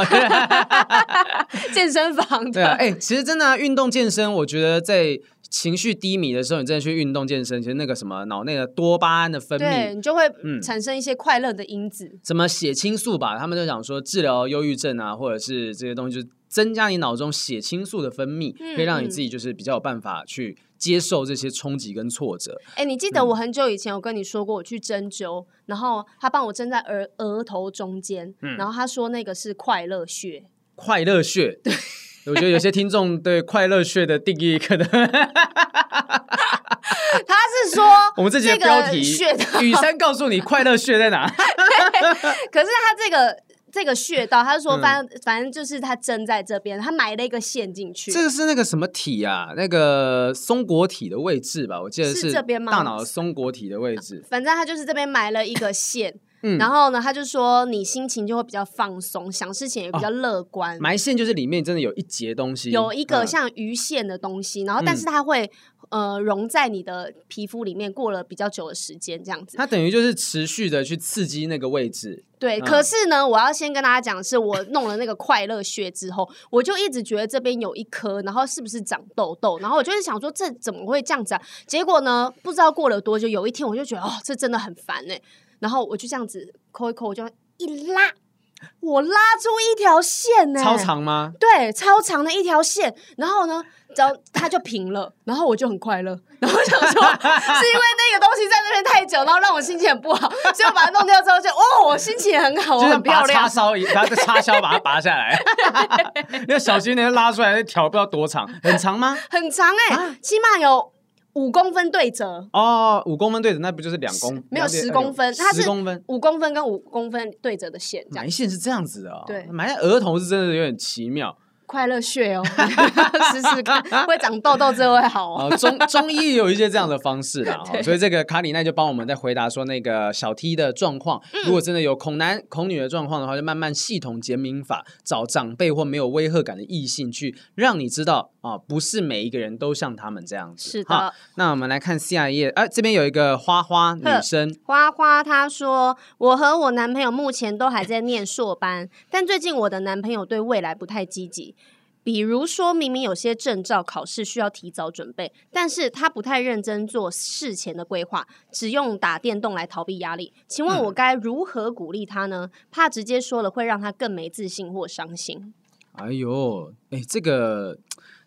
[LAUGHS] 健身房对啊，哎，其实真的啊，运动健身，我觉得在。情绪低迷的时候，你真的去运动健身，其实那个什么脑内的多巴胺的分泌，对，你就会产生一些快乐的因子。什么血清素吧，他们就讲说治疗忧郁症啊，或者是这些东西，就增加你脑中血清素的分泌，嗯、可以让你自己就是比较有办法去接受这些冲击跟挫折。哎、欸，你记得我很久以前有跟你说过，我去针灸，嗯、然后他帮我针在额额头中间，嗯、然后他说那个是快乐穴，快乐穴，对。我觉得有些听众对快乐穴的定义可能，[LAUGHS] 他是说 [LAUGHS] 我们这集的标题，雨山告诉你快乐穴在哪？[LAUGHS] 可是他这个。这个穴道，他是说，反正、嗯、反正就是他针在这边，他埋了一个线进去。这个是那个什么体啊？那个松果体的位置吧？我记得是这边吗？大脑的松果体的位置。反正他就是这边埋了一个线，嗯、然后呢，他就说你心情就会比较放松，想事情也比较乐观。哦、埋线就是里面真的有一节东西，有一个像鱼线的东西，然后但是它会。呃，融在你的皮肤里面，过了比较久的时间，这样子。它等于就是持续的去刺激那个位置。对，嗯、可是呢，我要先跟大家讲的是，我弄了那个快乐穴之后，我就一直觉得这边有一颗，然后是不是长痘痘？然后我就是想说，这怎么会这样子啊？结果呢，不知道过了多久，有一天我就觉得，哦，这真的很烦哎。然后我就这样子抠一抠，我就一拉，我拉出一条线呢，超长吗？对，超长的一条线。然后呢？然后它就平了，然后我就很快乐。然后我想说，是因为那个东西在那边太久，然后让我心情很不好，所以我把它弄掉之后就，就哦，我心情很好，就很漂亮。插烧，然后再插销把它拔下来。[LAUGHS] 要小心，那拉出来那条不知道多长，很长吗？很长哎、起码有五公分对折。哦，五公分对折，那不就是两公？没有十公分，它是十公分，五公分跟五公分对折的线。埋线是这样子的哦，对，埋在额头是真的有点奇妙。快乐穴哦，[LAUGHS] 试试看，会长痘痘，之后会好哦。中中医也有一些这样的方式啦，[LAUGHS] 对所以这个卡里奈就帮我们在回答说，那个小 T 的状况，嗯、如果真的有恐男恐女的状况的话，就慢慢系统减敏法，找长辈或没有威吓感的异性去，让你知道啊，不是每一个人都像他们这样子。是的，那我们来看下一页，哎、啊，这边有一个花花女生，花花她说，我和我男朋友目前都还在念硕班，但最近我的男朋友对未来不太积极。比如说明明有些证照考试需要提早准备，但是他不太认真做事前的规划，只用打电动来逃避压力。请问我该如何鼓励他呢？怕直接说了会让他更没自信或伤心。哎呦，哎，这个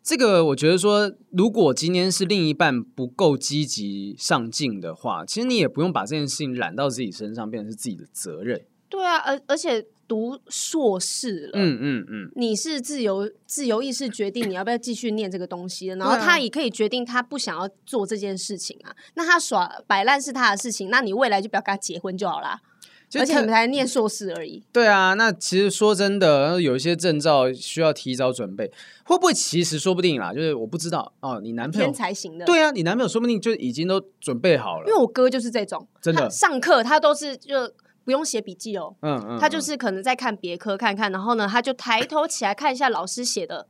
这个，我觉得说，如果今天是另一半不够积极上进的话，其实你也不用把这件事情揽到自己身上，变成是自己的责任。对啊，而而且。读硕士了，嗯嗯嗯，你是自由自由意识决定你要不要继续念这个东西，然后他也可以决定他不想要做这件事情啊。那他耍摆烂是他的事情，那你未来就不要跟他结婚就好啦。而且你们才念硕士而已。对啊，那其实说真的，有一些证照需要提早准备，会不会其实说不定啦？就是我不知道哦，你男朋友天才型的，对啊，你男朋友说不定就已经都准备好了。因为我哥就是这种，真的上课他都是就。不用写笔记哦，嗯嗯，他就是可能在看别科看看，然后呢，他就抬头起来看一下老师写的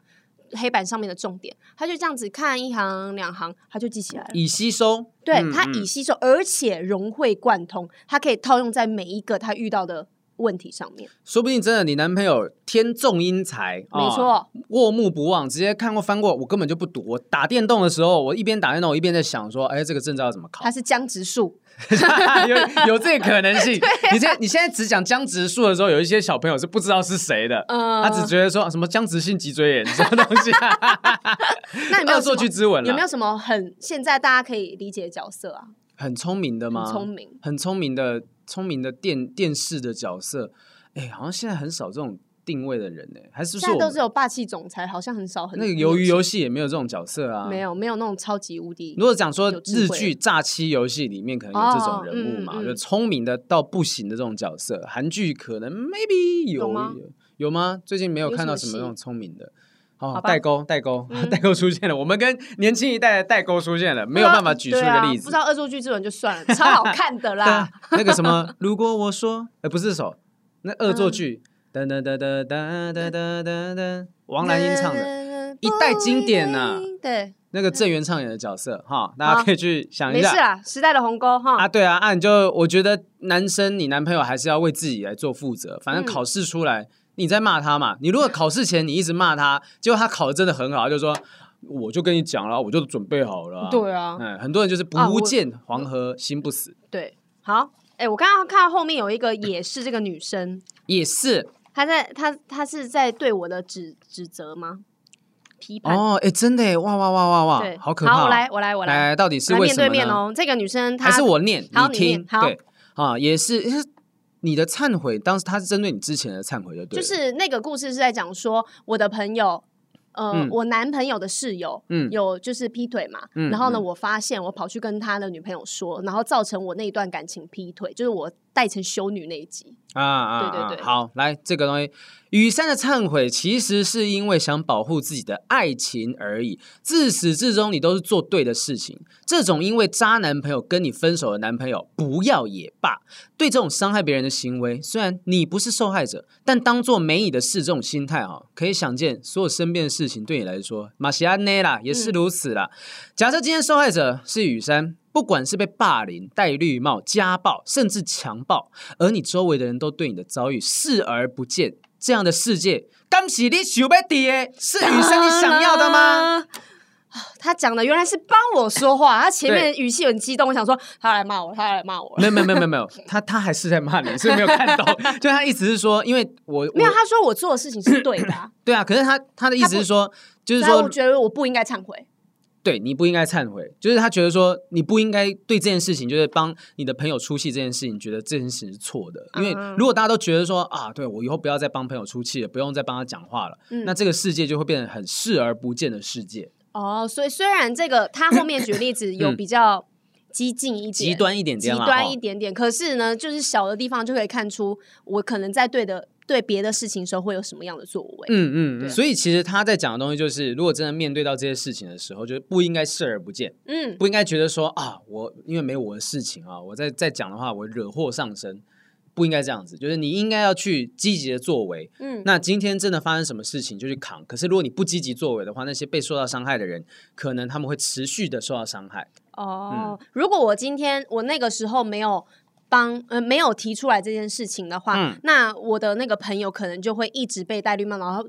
黑板上面的重点，他就这样子看一行两行，他就记起来了，以吸收，对，他以吸收，而且融会贯通，他可以套用在每一个他遇到的问题上面，说不定真的你男朋友天纵英才，没错，过目不忘，直接看过翻过，我根本就不读。我打电动的时候，我一边打电动，我一边在想说，哎，这个证照要怎么考？他是江直树。[LAUGHS] 有有这个可能性。[LAUGHS] 对你现在你现在只讲僵直树的时候，有一些小朋友是不知道是谁的，嗯、他只觉得说什么僵直性脊椎炎什么东西。[LAUGHS] 那有没有恶作剧之吻？有没有什么很现在大家可以理解的角色啊？很聪明的吗？很聪明，很聪明的聪明的电电视的角色。哎，好像现在很少这种。定位的人呢？还是说现在都是有霸气总裁？好像很少很。那个鱿鱼游戏也没有这种角色啊，没有没有那种超级无敌。如果讲说日剧炸欺游戏里面可能有这种人物嘛，就聪明的到不行的这种角色。韩剧可能 maybe 有有吗？最近没有看到什么那种聪明的。好，代沟代沟 [LAUGHS] 代沟出现了，我们跟年轻一代的代沟出现了，没有办法举出一个例子。不知道恶作剧之吻就算了，超好看的啦。[LAUGHS] 那个什么，如果我说，哎，不是首那恶作剧。哒哒哒哒哒哒哒哒哒，王蓝英唱的，一代经典呐。对，那个郑元畅演的角色哈，大家可以去想一下。没事啊，时代的鸿沟哈。啊，对啊，啊，你就我觉得男生，你男朋友还是要为自己来做负责。反正考试出来，你在骂他嘛。你如果考试前你一直骂他，[LAUGHS] 结果他考的真的很好，就说我就跟你讲了，我就准备好了。对啊，嗯，很多人就是不见黄河心不死。对，好，哎，我刚刚看到后面有一个也是这个女生，也是。他在他他是在对我的指指责吗？批判哦，哎，真的哎，哇哇哇哇哇，对，好可怕！好，我来我来我来，到底是为什么呢？面对面哦，这个女生她还是我念，好你听，对啊，也是你的忏悔，当时他是针对你之前的忏悔，就对。就是那个故事是在讲说，我的朋友呃，嗯、我男朋友的室友，嗯，有就是劈腿嘛，嗯、然后呢，嗯、我发现我跑去跟他的女朋友说，然后造成我那一段感情劈腿，就是我带成修女那一集。啊啊，对对对，好，来这个东西，雨山的忏悔其实是因为想保护自己的爱情而已，自始至终你都是做对的事情，这种因为渣男朋友跟你分手的男朋友不要也罢，对这种伤害别人的行为，虽然你不是受害者，但当做没你的事这种心态啊，可以想见所有身边的事情对你来说，马西亚内啦也是如此啦。嗯、假设今天受害者是雨珊，不管是被霸凌、戴绿帽、家暴，甚至强暴，而你周围的人都对你的遭遇视而不见，这样的世界，刚是你想要的，是雨生你想要的吗？他讲的原来是帮我说话，他前面语气很激动，我想说他来骂我，他来骂我。没有没有没有没有，他他还是在骂你，所以没有看到。[LAUGHS] 就他意思是说，因为我没有，他说我做的事情是对的。[CLEARS THROAT] 对啊，可是他他的意思是说，就是说，我觉得我不应该忏悔。对，你不应该忏悔，就是他觉得说你不应该对这件事情，就是帮你的朋友出气这件事情，觉得这件事情是错的。因为如果大家都觉得说啊，对我以后不要再帮朋友出气了，不用再帮他讲话了，嗯、那这个世界就会变成很视而不见的世界。哦，所以虽然这个他后面举例子有比较激进一点、极端一点点、极端一点点，可是呢，就是小的地方就可以看出我可能在对的对别的事情的时候会有什么样的作为。嗯嗯，所以其实他在讲的东西就是，如果真的面对到这些事情的时候，就是不应该视而不见。嗯，不应该觉得说啊，我因为没有我的事情啊，我在在讲的话，我惹祸上身。不应该这样子，就是你应该要去积极的作为。嗯，那今天真的发生什么事情就去扛。可是如果你不积极作为的话，那些被受到伤害的人，可能他们会持续的受到伤害。哦，嗯，如果我今天我那个时候没有帮呃没有提出来这件事情的话，嗯，那我的那个朋友可能就会一直被戴绿帽，然后。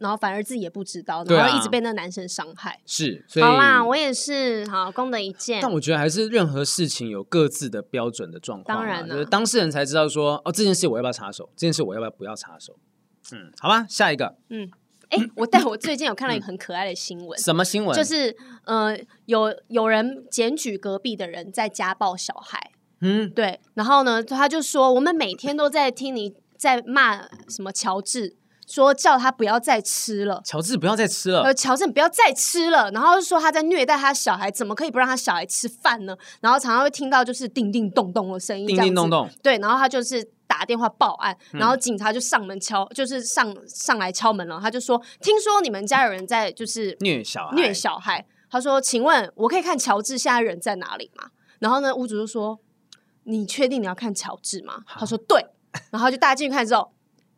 然后反而自己也不知道，然后一直被那男生伤害。啊、是，所以好啦，我也是好功德一件。但我觉得还是任何事情有各自的标准的状况，当然了，就是当事人才知道说哦，这件事我要不要插手？这件事我要不要不要插手？嗯，好吧，下一个。嗯，哎，我但我最近有看到一个很可爱的新闻，什么新闻？就是呃，有有人检举隔壁的人在家暴小孩。嗯，对。然后呢，他就说我们每天都在听你在骂什么乔治。说叫他不要再吃了，乔治不要再吃了。呃，乔治不要再吃了，然后说他在虐待他小孩，怎么可以不让他小孩吃饭呢？然后常常会听到就是叮叮咚咚的声音，叮叮咚咚。对，然后他就是打电话报案，然后警察就上门敲，嗯、就是上上来敲门了。他就说，听说你们家有人在就是虐小孩，虐小孩。他说，请问我可以看乔治现在人在哪里吗？然后呢，屋主就说，你确定你要看乔治吗？他说对，然后就大家进去看之后。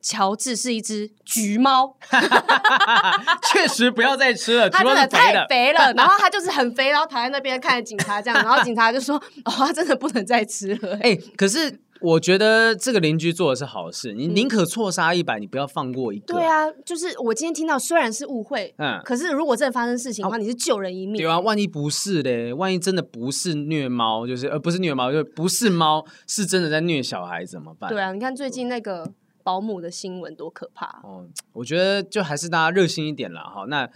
乔治是一只橘猫，[LAUGHS] 确实不要再吃了，它真的太肥了。[LAUGHS] 然后它就是很肥，然后躺在那边看着警察这样，然后警察就说：“哦，它真的不能再吃了。”哎，可是我觉得这个邻居做的是好事，你宁可错杀一百，你不要放过一个。对啊，就是我今天听到虽然是误会，嗯，可是如果真的发生事情的话，你是救人一命。对啊，万一不是嘞，万一真的不是虐猫，就是呃不是虐猫，就不是猫，是真的在虐小孩怎么办？对啊，你看最近那个。保姆的新闻多可怕哦！我觉得就还是大家热心一点啦。哈。那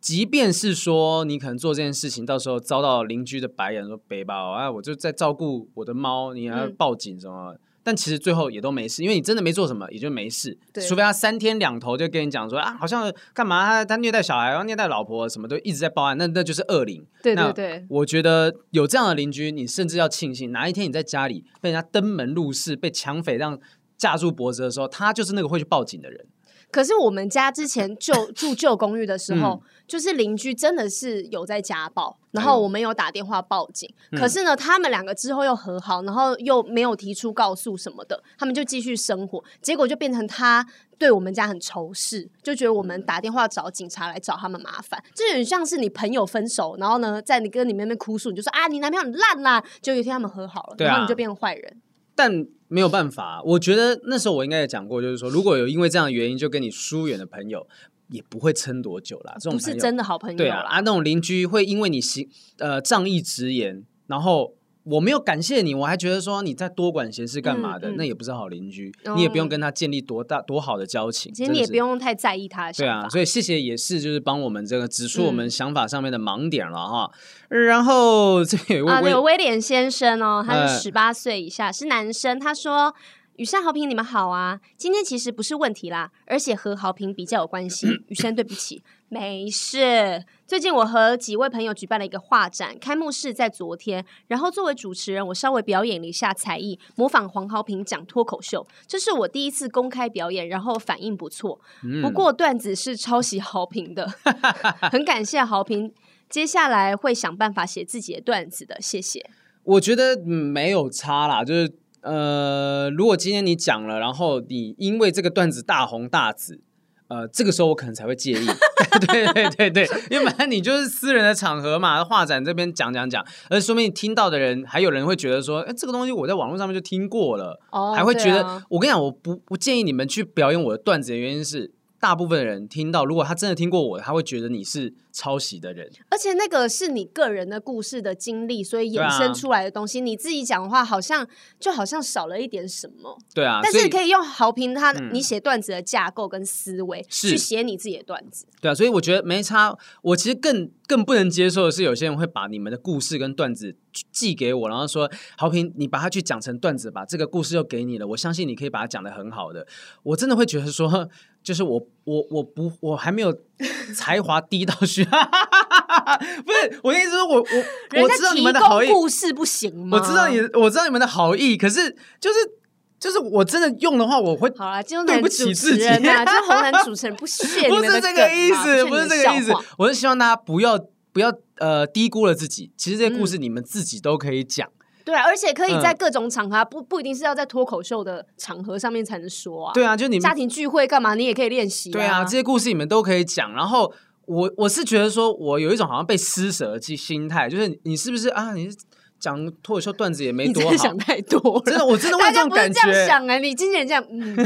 即便是说你可能做这件事情，到时候遭到邻居的白眼，说背包啊，我就在照顾我的猫，你还要报警什么？嗯、但其实最后也都没事，因为你真的没做什么，也就没事。对除非他三天两头就跟你讲说啊，好像干嘛他他虐待小孩，然后虐待老婆，什么都一直在报案，那那就是恶灵。对对对，我觉得有这样的邻居，你甚至要庆幸，哪一天你在家里被人家登门入室，被抢匪这样。架住脖子的时候，他就是那个会去报警的人。可是我们家之前旧 [LAUGHS] 住旧公寓的时候，嗯、就是邻居真的是有在家暴，然后我们有打电话报警。可是呢，他们两个之后又和好，然后又没有提出告诉什么的，他们就继续生活。结果就变成他对我们家很仇视，就觉得我们打电话找警察来找他们麻烦。就有点像是你朋友分手，然后呢，在你跟你妹妹哭诉，你就说啊，你男朋友很烂啦。就有一天他们和好了，啊、然后你就变成坏人。但没有办法，我觉得那时候我应该也讲过，就是说，如果有因为这样的原因就跟你疏远的朋友，也不会撑多久啦。这种不是真的好朋友，对啊，啊，那种邻居会因为你行呃仗义直言，然后。我没有感谢你，我还觉得说你在多管闲事干嘛的，嗯嗯、那也不是好邻居，嗯、你也不用跟他建立多大多好的交情。其实你也不用太在意他的想法。对啊，所以谢谢也是就是帮我们这个指出我们想法上面的盲点了哈。嗯、然后这有位、啊、有威廉先生哦，他是十八岁以下，呃、是男生，他说。雨山好评，你们好啊！今天其实不是问题啦，而且和好评比较有关系。雨山，对不起，没事。最近我和几位朋友举办了一个画展，开幕式在昨天。然后作为主持人，我稍微表演了一下才艺，模仿黄豪平讲脱口秀。这是我第一次公开表演，然后反应不错。不过段子是抄袭豪平的，[LAUGHS] 很感谢豪平。接下来会想办法写自己的段子的，谢谢。我觉得没有差啦，就是。呃，如果今天你讲了，然后你因为这个段子大红大紫，呃，这个时候我可能才会介意。[LAUGHS] 对对对对，因为本来你就是私人的场合嘛，画展这边讲讲讲，而说明你听到的人还有人会觉得说，哎，这个东西我在网络上面就听过了，哦、还会觉得。啊、我跟你讲，我不不建议你们去表演我的段子的原因是。大部分的人听到，如果他真的听过我，他会觉得你是抄袭的人。而且那个是你个人的故事的经历，所以衍生出来的东西，啊、你自己讲的话，好像就好像少了一点什么。对啊，但是可以用好评他你写段子的架构跟思维、嗯、去写你自己的段子。对啊，所以我觉得没差。我其实更更不能接受的是，有些人会把你们的故事跟段子寄给我，然后说好评，你把它去讲成段子吧，这个故事又给你了，我相信你可以把它讲的很好的。我真的会觉得说。就是我我我不我还没有 [LAUGHS] 才华低到需要，[LAUGHS] 不是我的意思是我，我我我知道你们的好意，故事不行吗？我知道你我知道你们的好意，可是就是就是我真的用的话，我会好啦，对不起自己啊，就红蓝主持人不屑，不是这个意思，不是这个意思，我是希望大家不要不要呃低估了自己，其实这些故事你们自己都可以讲。对啊，而且可以在各种场合，嗯、不不一定是要在脱口秀的场合上面才能说啊。对啊，就你们家庭聚会干嘛，你也可以练习、啊。对啊，这些故事你们都可以讲。然后我我是觉得说，我有一种好像被施舍的心态，就是你是不是啊？你是讲脱口秀段子也没多好，想太多。[LAUGHS] 真的，我真的会这种感觉。这样想啊，你经纪人这样，嗯，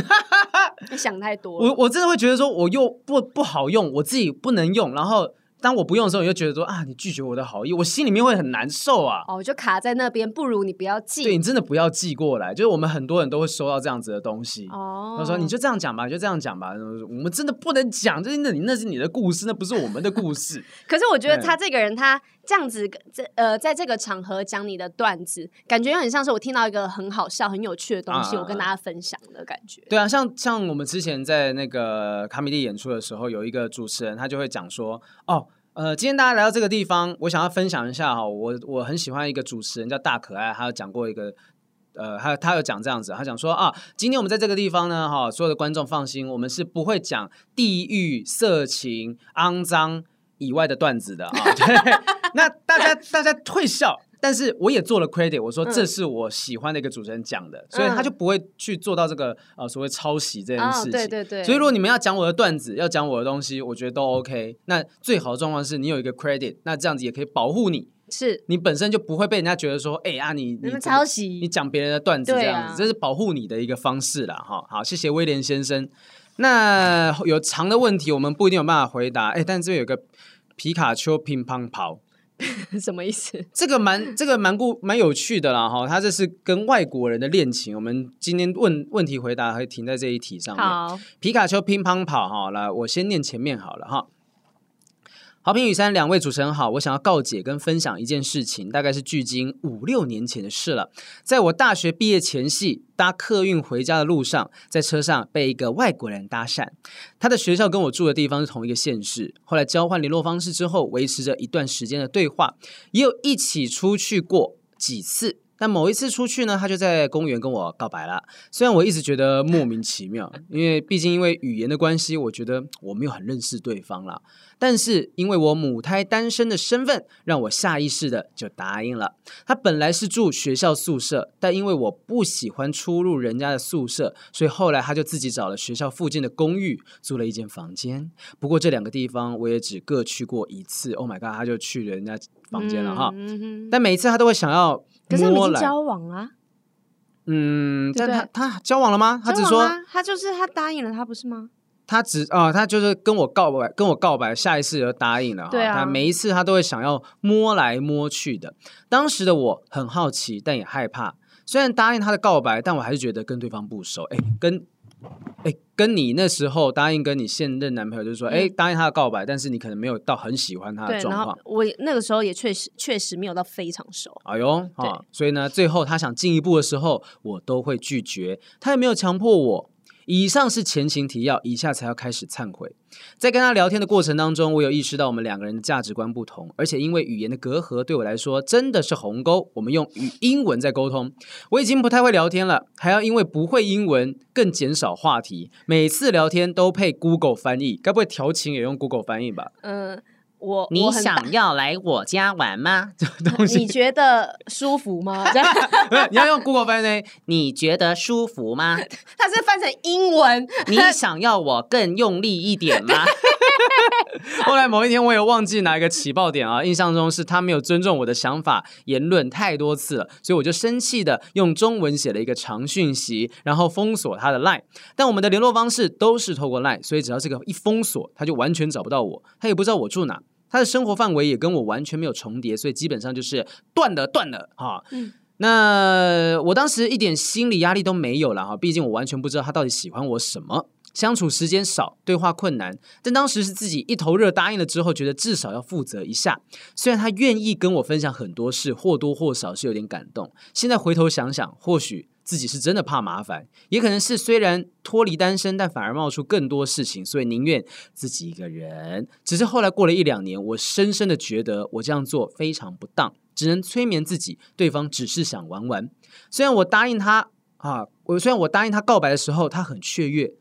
[LAUGHS] 你想太多。我我真的会觉得说，我又不不好用，我自己不能用，然后。当我不用的时候，你就觉得说啊，你拒绝我的好意，我心里面会很难受啊。哦，就卡在那边，不如你不要寄。对，你真的不要寄过来。就是我们很多人都会收到这样子的东西。哦，他说你就这样讲吧，就这样讲吧。我们真的不能讲，就是那你那是你的故事，那不是我们的故事。[LAUGHS] 可是我觉得他这个人，他这样子在呃，在这个场合讲你的段子，感觉很像是我听到一个很好笑、很有趣的东西，啊、我跟大家分享的感觉。对啊，像像我们之前在那个卡米蒂演出的时候，有一个主持人，他就会讲说哦。呃，今天大家来到这个地方，我想要分享一下哈，我我很喜欢一个主持人叫大可爱，他有讲过一个，呃，他他有讲这样子，他讲说啊，今天我们在这个地方呢，哈，所有的观众放心，我们是不会讲地狱、色情、肮脏以外的段子的啊，对，那大家大家会笑。但是我也做了 credit，我说这是我喜欢的一个主持人讲的，嗯、所以他就不会去做到这个呃所谓抄袭这件事情。哦、对对对。所以如果你们要讲我的段子，要讲我的东西，我觉得都 OK。那最好的状况是你有一个 credit，那这样子也可以保护你，是你本身就不会被人家觉得说，哎、欸、啊你你抄袭，你讲别人的段子这样子，啊、这是保护你的一个方式啦。哈。好，谢谢威廉先生。那有长的问题我们不一定有办法回答，哎、欸，但这边有个皮卡丘乒乓跑。[LAUGHS] 什么意思？这个蛮这个蛮故蛮有趣的啦哈，他这是跟外国人的恋情。我们今天问问题回答会停在这一题上面。好，皮卡丘乒乓跑哈，来我先念前面好了哈。好平雨山两位主持人好，我想要告解跟分享一件事情，大概是距今五六年前的事了。在我大学毕业前夕，搭客运回家的路上，在车上被一个外国人搭讪。他的学校跟我住的地方是同一个县市，后来交换联络方式之后，维持着一段时间的对话，也有一起出去过几次。但某一次出去呢，他就在公园跟我告白了。虽然我一直觉得莫名其妙，因为毕竟因为语言的关系，我觉得我没有很认识对方啦。但是因为我母胎单身的身份，让我下意识的就答应了。他本来是住学校宿舍，但因为我不喜欢出入人家的宿舍，所以后来他就自己找了学校附近的公寓，租了一间房间。不过这两个地方我也只各去过一次。Oh my god，他就去人家房间了哈。嗯、但每一次他都会想要。可是他们已经交往了，嗯，但他他交往了吗？他只说他就是他答应了他，不是吗？他只啊，他就是跟我告白，跟我告白，下一次就答应了。对啊，他每一次他都会想要摸来摸去的。当时的我很好奇，但也害怕。虽然答应他的告白，但我还是觉得跟对方不熟。哎，跟哎，跟你那时候答应跟你现任男朋友，就是说，哎、嗯，答应他的告白，但是你可能没有到很喜欢他的状况。我那个时候也确实确实没有到非常熟。哎呦，啊，所以呢，最后他想进一步的时候，我都会拒绝，他也没有强迫我。以上是前情提要，以下才要开始忏悔。在跟他聊天的过程当中，我有意识到我们两个人的价值观不同，而且因为语言的隔阂，对我来说真的是鸿沟。我们用语英文在沟通，我已经不太会聊天了，还要因为不会英文更减少话题。每次聊天都配 Google 翻译，该不会调情也用 Google 翻译吧？嗯。我你想要来我家玩吗？[LAUGHS] 这东西你觉得舒服吗？[LAUGHS] 你要用 Google 翻译，你觉得舒服吗？[LAUGHS] 它是翻成英文。你想要我更用力一点吗？后来某一天，我也忘记哪一个起爆点啊，印象中是他没有尊重我的想法言论太多次了，所以我就生气的用中文写了一个长讯息，然后封锁他的 Line。但我们的联络方式都是透过 Line，所以只要这个一封锁，他就完全找不到我，他也不知道我住哪。他的生活范围也跟我完全没有重叠，所以基本上就是断了断了哈。嗯，那我当时一点心理压力都没有了哈，毕竟我完全不知道他到底喜欢我什么，相处时间少，对话困难，但当时是自己一头热答应了之后，觉得至少要负责一下。虽然他愿意跟我分享很多事，或多或少是有点感动。现在回头想想，或许。自己是真的怕麻烦，也可能是虽然脱离单身，但反而冒出更多事情，所以宁愿自己一个人。只是后来过了一两年，我深深的觉得我这样做非常不当，只能催眠自己，对方只是想玩玩。虽然我答应他啊，我虽然我答应他告白的时候，他很雀跃，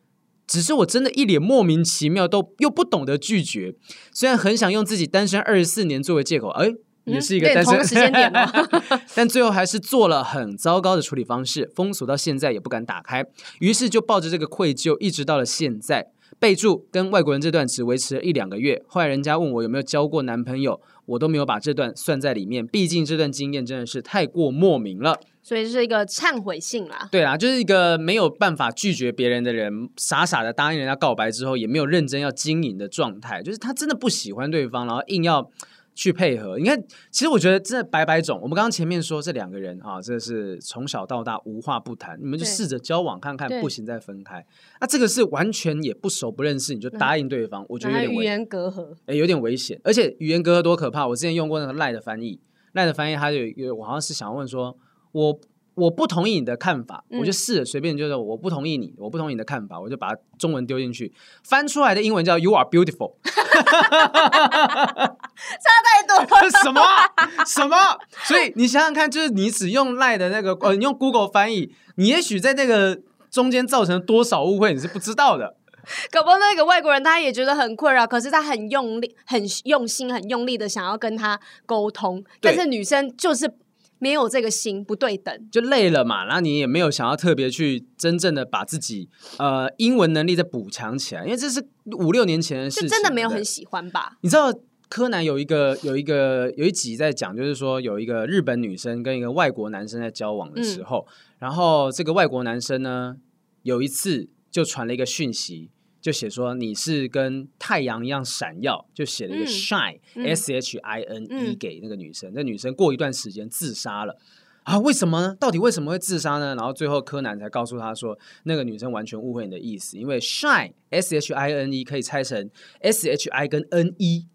只是我真的一脸莫名其妙，都又不懂得拒绝。虽然很想用自己单身二十四年作为借口，哎。也是一个单身，同时间点 [LAUGHS] 但最后还是做了很糟糕的处理方式，封锁到现在也不敢打开。于是就抱着这个愧疚，一直到了现在。备注跟外国人这段只维持了一两个月，后来人家问我有没有交过男朋友，我都没有把这段算在里面。毕竟这段经验真的是太过莫名了，所以是一个忏悔信啦。对啦，就是一个没有办法拒绝别人的人，傻傻的答应人家告白之后，也没有认真要经营的状态，就是他真的不喜欢对方，然后硬要。去配合，你看，其实我觉得这白白种。我们刚刚前面说这两个人啊，这是从小到大无话不谈，你们就试着交往看看，不行再分开。那这个是完全也不熟不认识，你就答应对方，嗯、我觉得有点语言隔阂，哎，有点危险。而且语言隔阂多可怕！我之前用过那个赖的翻译，赖的翻译，他就有，我好像是想要问说，我。我不同意你的看法，嗯、我就试着随便就是我不同意你，我不同意你的看法，我就把中文丢进去，翻出来的英文叫 “You are beautiful”，[LAUGHS] [LAUGHS] 差太多了，[LAUGHS] 什么什么？所以你想想看，就是你只用赖的那个，呃，你用 Google 翻译，你也许在那个中间造成多少误会，你是不知道的。搞不好那个外国人他也觉得很困扰，可是他很用力、很用心、很用力的想要跟他沟通，但是女生就是。没有这个心不对等，就累了嘛。然后你也没有想要特别去真正的把自己呃英文能力再补强起来，因为这是五六年前的事情，就真的没有很喜欢吧？你知道柯南有一个有一个有一集在讲，就是说有一个日本女生跟一个外国男生在交往的时候，嗯、然后这个外国男生呢有一次就传了一个讯息。就写说你是跟太阳一样闪耀，就写了一个 shine、嗯、s h i n e 给那个女生，嗯、那女生过一段时间自杀了啊？为什么呢？到底为什么会自杀呢？然后最后柯南才告诉他说，那个女生完全误会你的意思，因为 shine s h i n e 可以拆成 s h i 跟 n e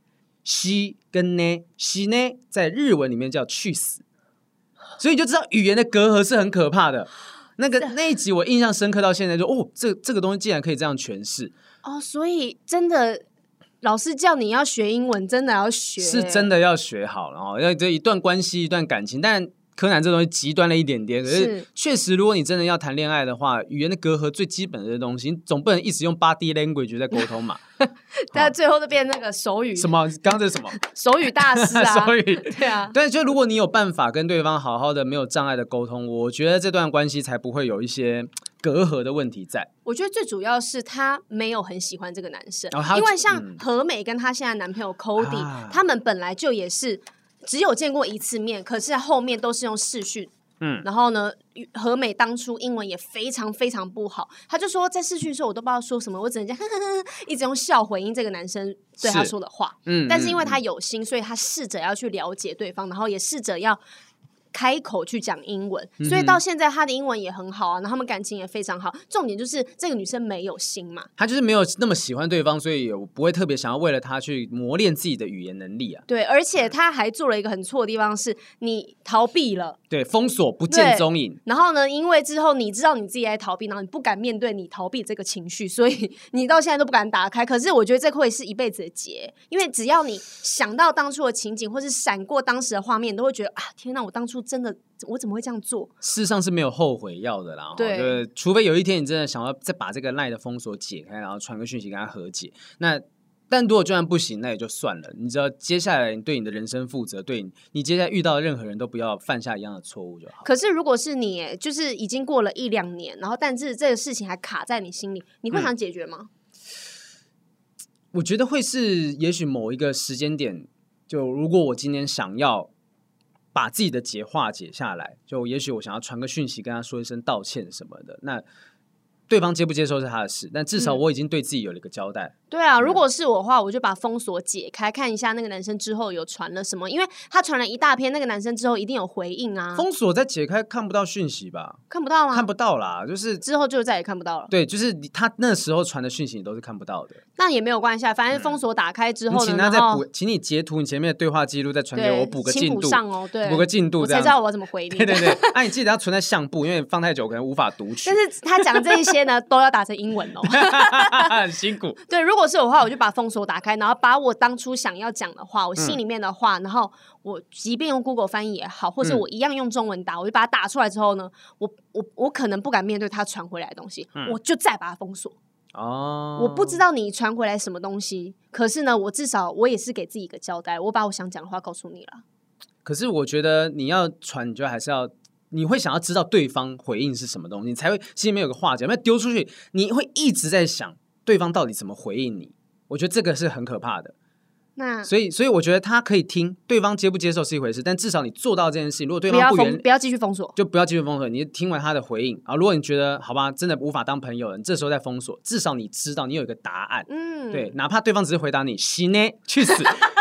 she 跟呢 she 呢，在日文里面叫去死，所以你就知道语言的隔阂是很可怕的。那个那一集我印象深刻到现在就，就哦，这这个东西竟然可以这样诠释哦，所以真的老师叫你要学英文，真的要学，是真的要学好，然后要这一段关系一段感情，但。柯南这东西极端了一点点，可是确实，如果你真的要谈恋爱的话，语言的隔阂最基本的东西，你总不能一直用 body language 在沟通嘛。[LAUGHS] 但最后就变那个手语。什么？刚刚这是什么？[LAUGHS] 手语大师啊！[LAUGHS] 手语。对啊。但，就如果你有办法跟对方好好的、没有障碍的沟通，我觉得这段关系才不会有一些隔阂的问题在。我觉得最主要是她没有很喜欢这个男生，哦、因为像何美跟她现在男朋友 Cody，、啊、他们本来就也是。只有见过一次面，可是后面都是用视讯。嗯，然后呢，和美当初英文也非常非常不好，他就说在视讯的时候我都不知道说什么，我只能这样呵呵呵一直用笑回应这个男生对他说的话。嗯，但是因为他有心，所以他试着要去了解对方，然后也试着要开口去讲英文，所以到现在他的英文也很好啊，然后他们感情也非常好。重点就是这个女生没有心嘛，她就是没有那么喜欢对方，所以也不会特别想要为了他去磨练自己的语言能力啊。对，而且他还做了一个很错的地方，是你逃避了，对，封锁不见踪影。然后呢，因为之后你知道你自己在逃避，然后你不敢面对你逃避这个情绪，所以你到现在都不敢打开。可是我觉得这会是一辈子的结，因为只要你想到当初的情景，或是闪过当时的画面，都会觉得啊，天哪，我当初真的。我怎么会这样做？事实上是没有后悔药的啦。对，就是，除非有一天你真的想要再把这个赖的封锁解开，然后传个讯息跟他和解。那但如果就算不行，那也就算了。你知道接下来你对你的人生负责，对你，你接下来遇到的任何人都不要犯下一样的错误就好。可是如果是你，就是已经过了一两年，然后但是这个事情还卡在你心里，你会想解决吗？嗯，我觉得会是，也许某一个时间点，就如果我今天想要。把自己的结化解下来，就也许我想要传个讯息跟他说一声道歉什么的，那。对方接不接受是他的事，但至少我已经对自己有了一个交代。嗯、对啊，如果是我的话，我就把封锁解开，看一下那个男生之后有传了什么，因为他传了一大篇，那个男生之后一定有回应啊。封锁再解开看不到讯息吧？看不到吗？看不到啦，就是之后就再也看不到了。对，就是他那时候传的讯息你都是看不到的。那也没有关系啊，反正封锁打开之后呢，嗯、请他再补，请你截图你前面的对话记录再传给我，补个进度上哦，对，补个进度，我才知道我怎么回你。[LAUGHS] 对对对，[LAUGHS] 那、啊、你记得要存在相簿，因为放太久可能无法读取。但是他讲这一些呢，[LAUGHS] 都要打成。英文哦，很辛苦。对，如果是我的话，我就把封锁打开，然后把我当初想要讲的话，我心里面的话，嗯、然后我即便用 Google 翻译也好，或者我一样用中文打，嗯、我就把它打出来之后呢，我我我可能不敢面对他传回来的东西，嗯、我就再把它封锁。哦，我不知道你传回来什么东西，可是呢，我至少我也是给自己一个交代，我把我想讲的话告诉你了。可是我觉得你要传，你就还是要。你会想要知道对方回应是什么东西，你才会心里面有个话讲。要丢出去，你会一直在想对方到底怎么回应你。我觉得这个是很可怕的。那所以，所以我觉得他可以听对方接不接受是一回事，但至少你做到这件事情。如果对方不原，不要继续封锁，就不要继续封锁。你听完他的回应啊，如果你觉得好吧，真的无法当朋友了，你这时候再封锁，至少你知道你有一个答案。嗯，对，哪怕对方只是回答你“行呢”，去死。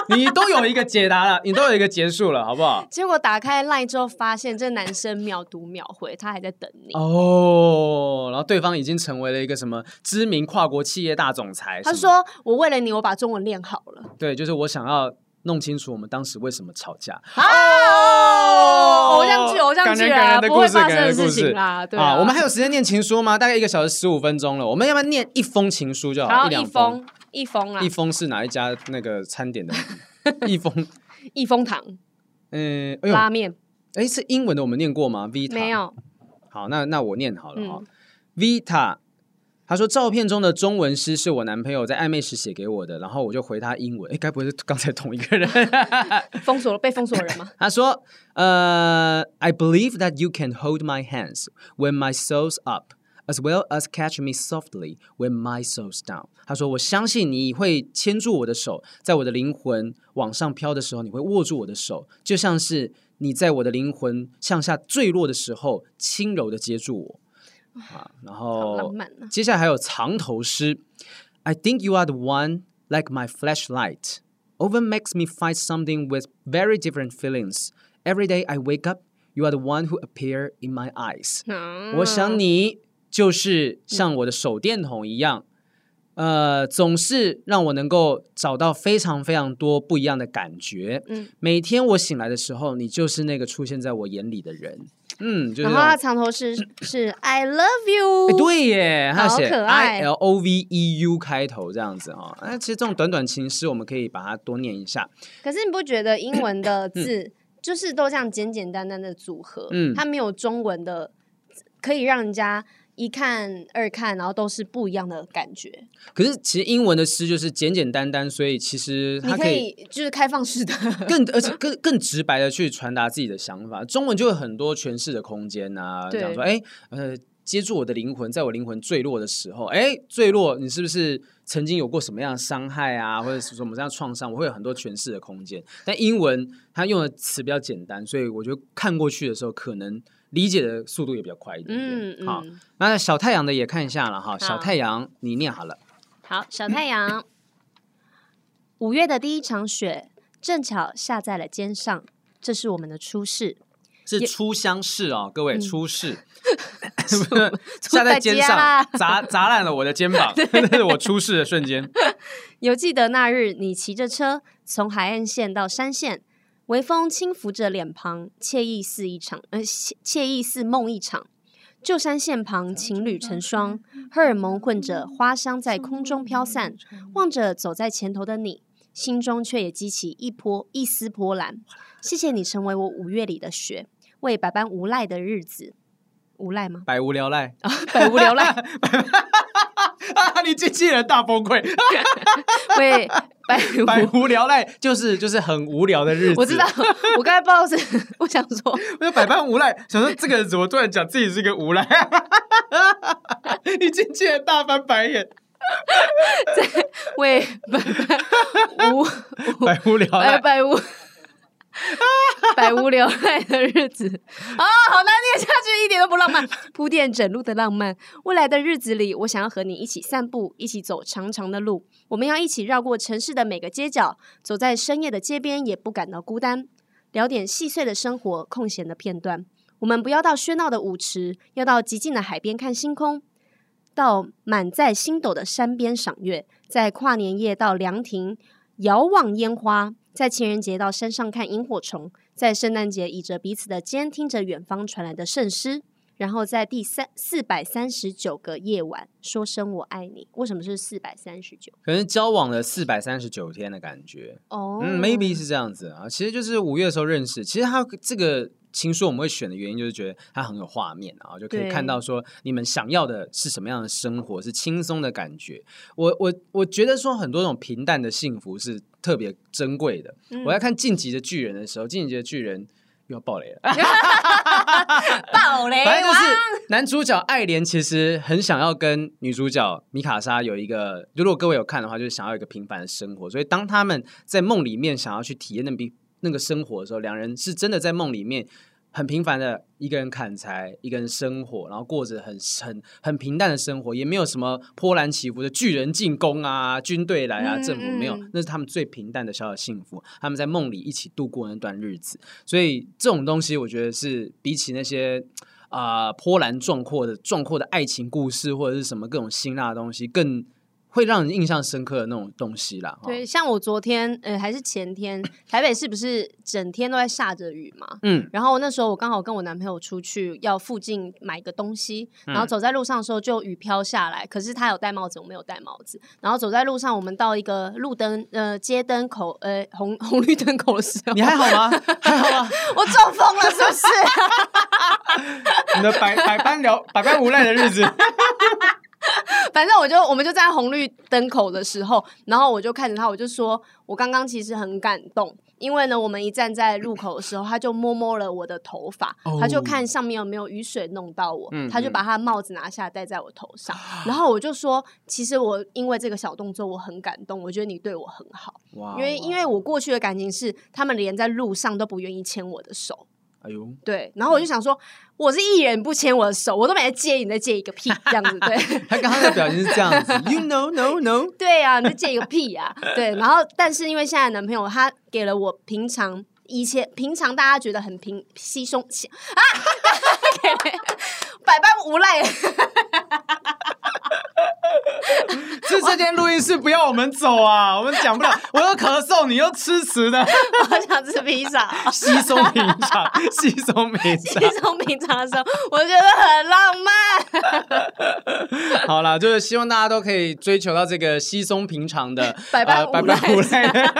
你都有一个解答了，你都有一个结束了，好不好？[LAUGHS] 结果打开 LINE 之后，发现这男生秒读秒回，他还在等你哦。然后对方已经成为了一个什么知名跨国企业大总裁。他说：“我为了你，我把中文练好了。”对，就是我想要弄清楚我们当时为什么吵架。啊，偶像剧，偶像剧啊，不会发生的事情啦。对啊，我们还有时间念情书吗？大概一个小时十五分钟了，我们要不要念一封情书就好？一两封。一封啊！一封是哪一家那个餐点的？[LAUGHS] 一封，一封堂。嗯，拉面。哎，是英文的，我们念过吗？Vita 没有。好，那那我念好了哈。Vita，他说照片中的中文诗是我男朋友在暧昧时写给我的，然后我就回他英文。哎，该不会是刚才同一个人？[LAUGHS] 封锁了，被封锁的人吗？[LAUGHS] 他说：呃，I believe that you can hold my hands when my soul's up。As well as catch me softly when my soul's down。他说：“我相信你会牵住我的手，在我的灵魂往上飘的时候，你会握住我的手，就像是你在我的灵魂向下坠落的时候，轻柔的接住我。”啊，然后接下来还有藏头诗：“I think you are the one like my flashlight, often makes me find something with very different feelings. Every day I wake up, you are the one who appear in my eyes。”我想你。 就是像我的手电筒一样，嗯、呃，总是让我能够找到非常非常多不一样的感觉。嗯，每天我醒来的时候，你就是那个出现在我眼里的人。嗯，就是、然后他藏头诗是，I love you，、欸、对耶，他写可爱 I L O V E U 开头这样子啊。那其实这种短短情诗，我们可以把它多念一下。可是你不觉得英文的字就是都这样简简单单的组合？嗯，它没有中文的可以让人家。一看二看，然后都是不一样的感觉。可是其实英文的诗就是简简单单，所以其实它可以，就是开放式的，更而且 [LAUGHS] 更更直白的去传达自己的想法。中文就有很多诠释的空间啊，对讲说哎呃接住我的灵魂，在我灵魂坠落的时候，哎坠落，你是不是曾经有过什么样的伤害啊，或者是什么这样创伤？我会有很多诠释的空间。但英文它用的词比较简单，所以我觉得看过去的时候可能。理解的速度也比较快一点点。嗯嗯、好，那小太阳的也看一下了哈。小太阳，你念好了。好，小太阳。[COUGHS] 五月的第一场雪正巧下在了肩上，这是我们的初试。是初相识哦，各位初试，[LAUGHS] [LAUGHS] 下在肩上砸砸烂了我的肩膀，[LAUGHS] 那是我出事的瞬间。有记得那日，你骑着车从海岸线到山线，微风轻拂着脸庞，惬意似一场，呃，惬意似梦一场。旧山线旁，情侣成双，荷尔蒙混着花香在空中飘散。望着走在前头的你，心中却也激起一波一丝波澜。谢谢你成为我五月里的雪，为百般无赖的日子，无赖吗？百无聊赖啊，百无聊赖。[LAUGHS] [LAUGHS] 你机器人大崩溃，[LAUGHS] 为百百无聊赖，就是就是很无聊的日子。我知道，我刚才不知道是，我想说，我就百般无赖，想说这个人怎么突然讲自己是一个无赖？[LAUGHS] 你机器人大翻白眼，在为百般无百无聊赖，百无。[LAUGHS] 百无聊赖的日子啊，好难念下去，一点都不浪漫。[LAUGHS] 铺垫整路的浪漫，未来的日子里，我想要和你一起散步，一起走长长的路。我们要一起绕过城市的每个街角，走在深夜的街边，也不感到孤单。聊点细碎的生活，空闲的片段。我们不要到喧闹的舞池，要到极静的海边看星空，到满载星斗的山边赏月，在跨年夜到凉亭遥望烟花。在情人节到山上看萤火虫，在圣诞节倚着彼此的肩，听着远方传来的圣诗，然后在第三四百三十九个夜晚说声我爱你。为什么是四百三十九？可能交往了四百三十九天的感觉哦、oh. 嗯，maybe 是这样子啊。其实就是五月的时候认识，其实他这个。情书我们会选的原因就是觉得它很有画面，然后就可以看到说你们想要的是什么样的生活，是轻松的感觉。我我我觉得说很多种平淡的幸福是特别珍贵的。嗯、我在看《晋级的巨人》的时候，《晋级的巨人》又要爆雷了，[LAUGHS] [LAUGHS] 爆雷！反正就是男主角爱莲其实很想要跟女主角米卡莎有一个，如果各位有看的话，就是想要一个平凡的生活。所以当他们在梦里面想要去体验那比。那个生活的时候，两人是真的在梦里面很平凡的一个人砍柴，一个人生活，然后过着很很很平淡的生活，也没有什么波澜起伏的巨人进攻啊，军队来啊，政府没有，那是他们最平淡的小小幸福。他们在梦里一起度过那段日子，所以这种东西，我觉得是比起那些啊、呃、波澜壮阔的壮阔的爱情故事，或者是什么各种辛辣的东西更。会让人印象深刻的那种东西啦。对，像我昨天，呃，还是前天，[COUGHS] 台北是不是整天都在下着雨嘛？嗯。然后那时候我刚好跟我男朋友出去，要附近买个东西，然后走在路上的时候就雨飘下来。可是他有戴帽子，我没有戴帽子。然后走在路上，我们到一个路灯，呃，街灯口，呃，红 [LAUGHS] 红绿灯口的时候，你还好吗？[LAUGHS] 还好吗？我中风了，是不是？[LAUGHS] 你的百百般聊百般无奈的日子。[LAUGHS] 反正我就我们就在红绿灯口的时候，然后我就看着他，我就说，我刚刚其实很感动，因为呢，我们一站在路口的时候，他就摸摸了我的头发，哦、他就看上面有没有雨水弄到我，嗯、他就把他的帽子拿下来戴在我头上，嗯、[GASPS] 然后我就说，其实我因为这个小动作我很感动，我觉得你对我很好，哇因为因为我过去的感情是，他们连在路上都不愿意牵我的手。哎呦，对，然后我就想说，我是艺人不牵我的手，我都没在借，你在借一个屁，这样子对。[LAUGHS] 他刚刚的表情是这样子，You know, no, no。[LAUGHS] 对呀、啊，你在借一个屁呀、啊，对。然后，但是因为现在男朋友他给了我平常以前平常大家觉得很平稀松 [LAUGHS] 啊，给百般无赖。是这间录音室不要我们走啊！我们讲不了，我又咳嗽，你又吃词的。我想吃披萨，稀松平常，稀松平常，稀松平常的时候，我觉得很浪漫。[LAUGHS] 好啦，就是希望大家都可以追求到这个稀松平常的拜拜，拜拜无赖。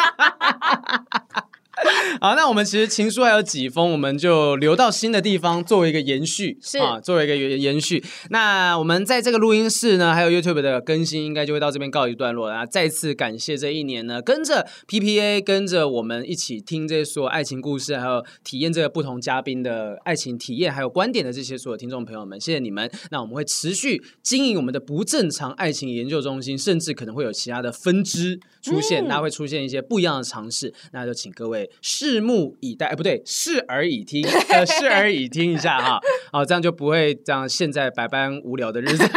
[LAUGHS] [LAUGHS] 好，那我们其实情书还有几封，我们就留到新的地方作为一个延续，是啊，作为一个延延续。那我们在这个录音室呢，还有 YouTube 的更新，应该就会到这边告一段落。然后再次感谢这一年呢，跟着 PPA，跟着我们一起听这些所有爱情故事，还有体验这个不同嘉宾的爱情体验，还有观点的这些所有听众朋友们，谢谢你们。那我们会持续经营我们的不正常爱情研究中心，甚至可能会有其他的分支出现，嗯、那会出现一些不一样的尝试。那就请各位。拭目以待，哎，不对，视而以听，[LAUGHS] 呃，视而以听一下哈，好，[LAUGHS] 这样就不会这样现在百般无聊的日子。[LAUGHS]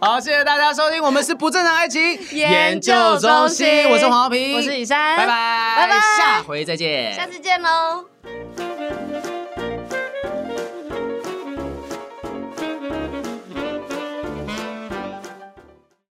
好，谢谢大家收听，我们是不正常爱情研究中心，我是黄豪平，我是雨珊，拜拜，拜拜，下回再见，下次见喽。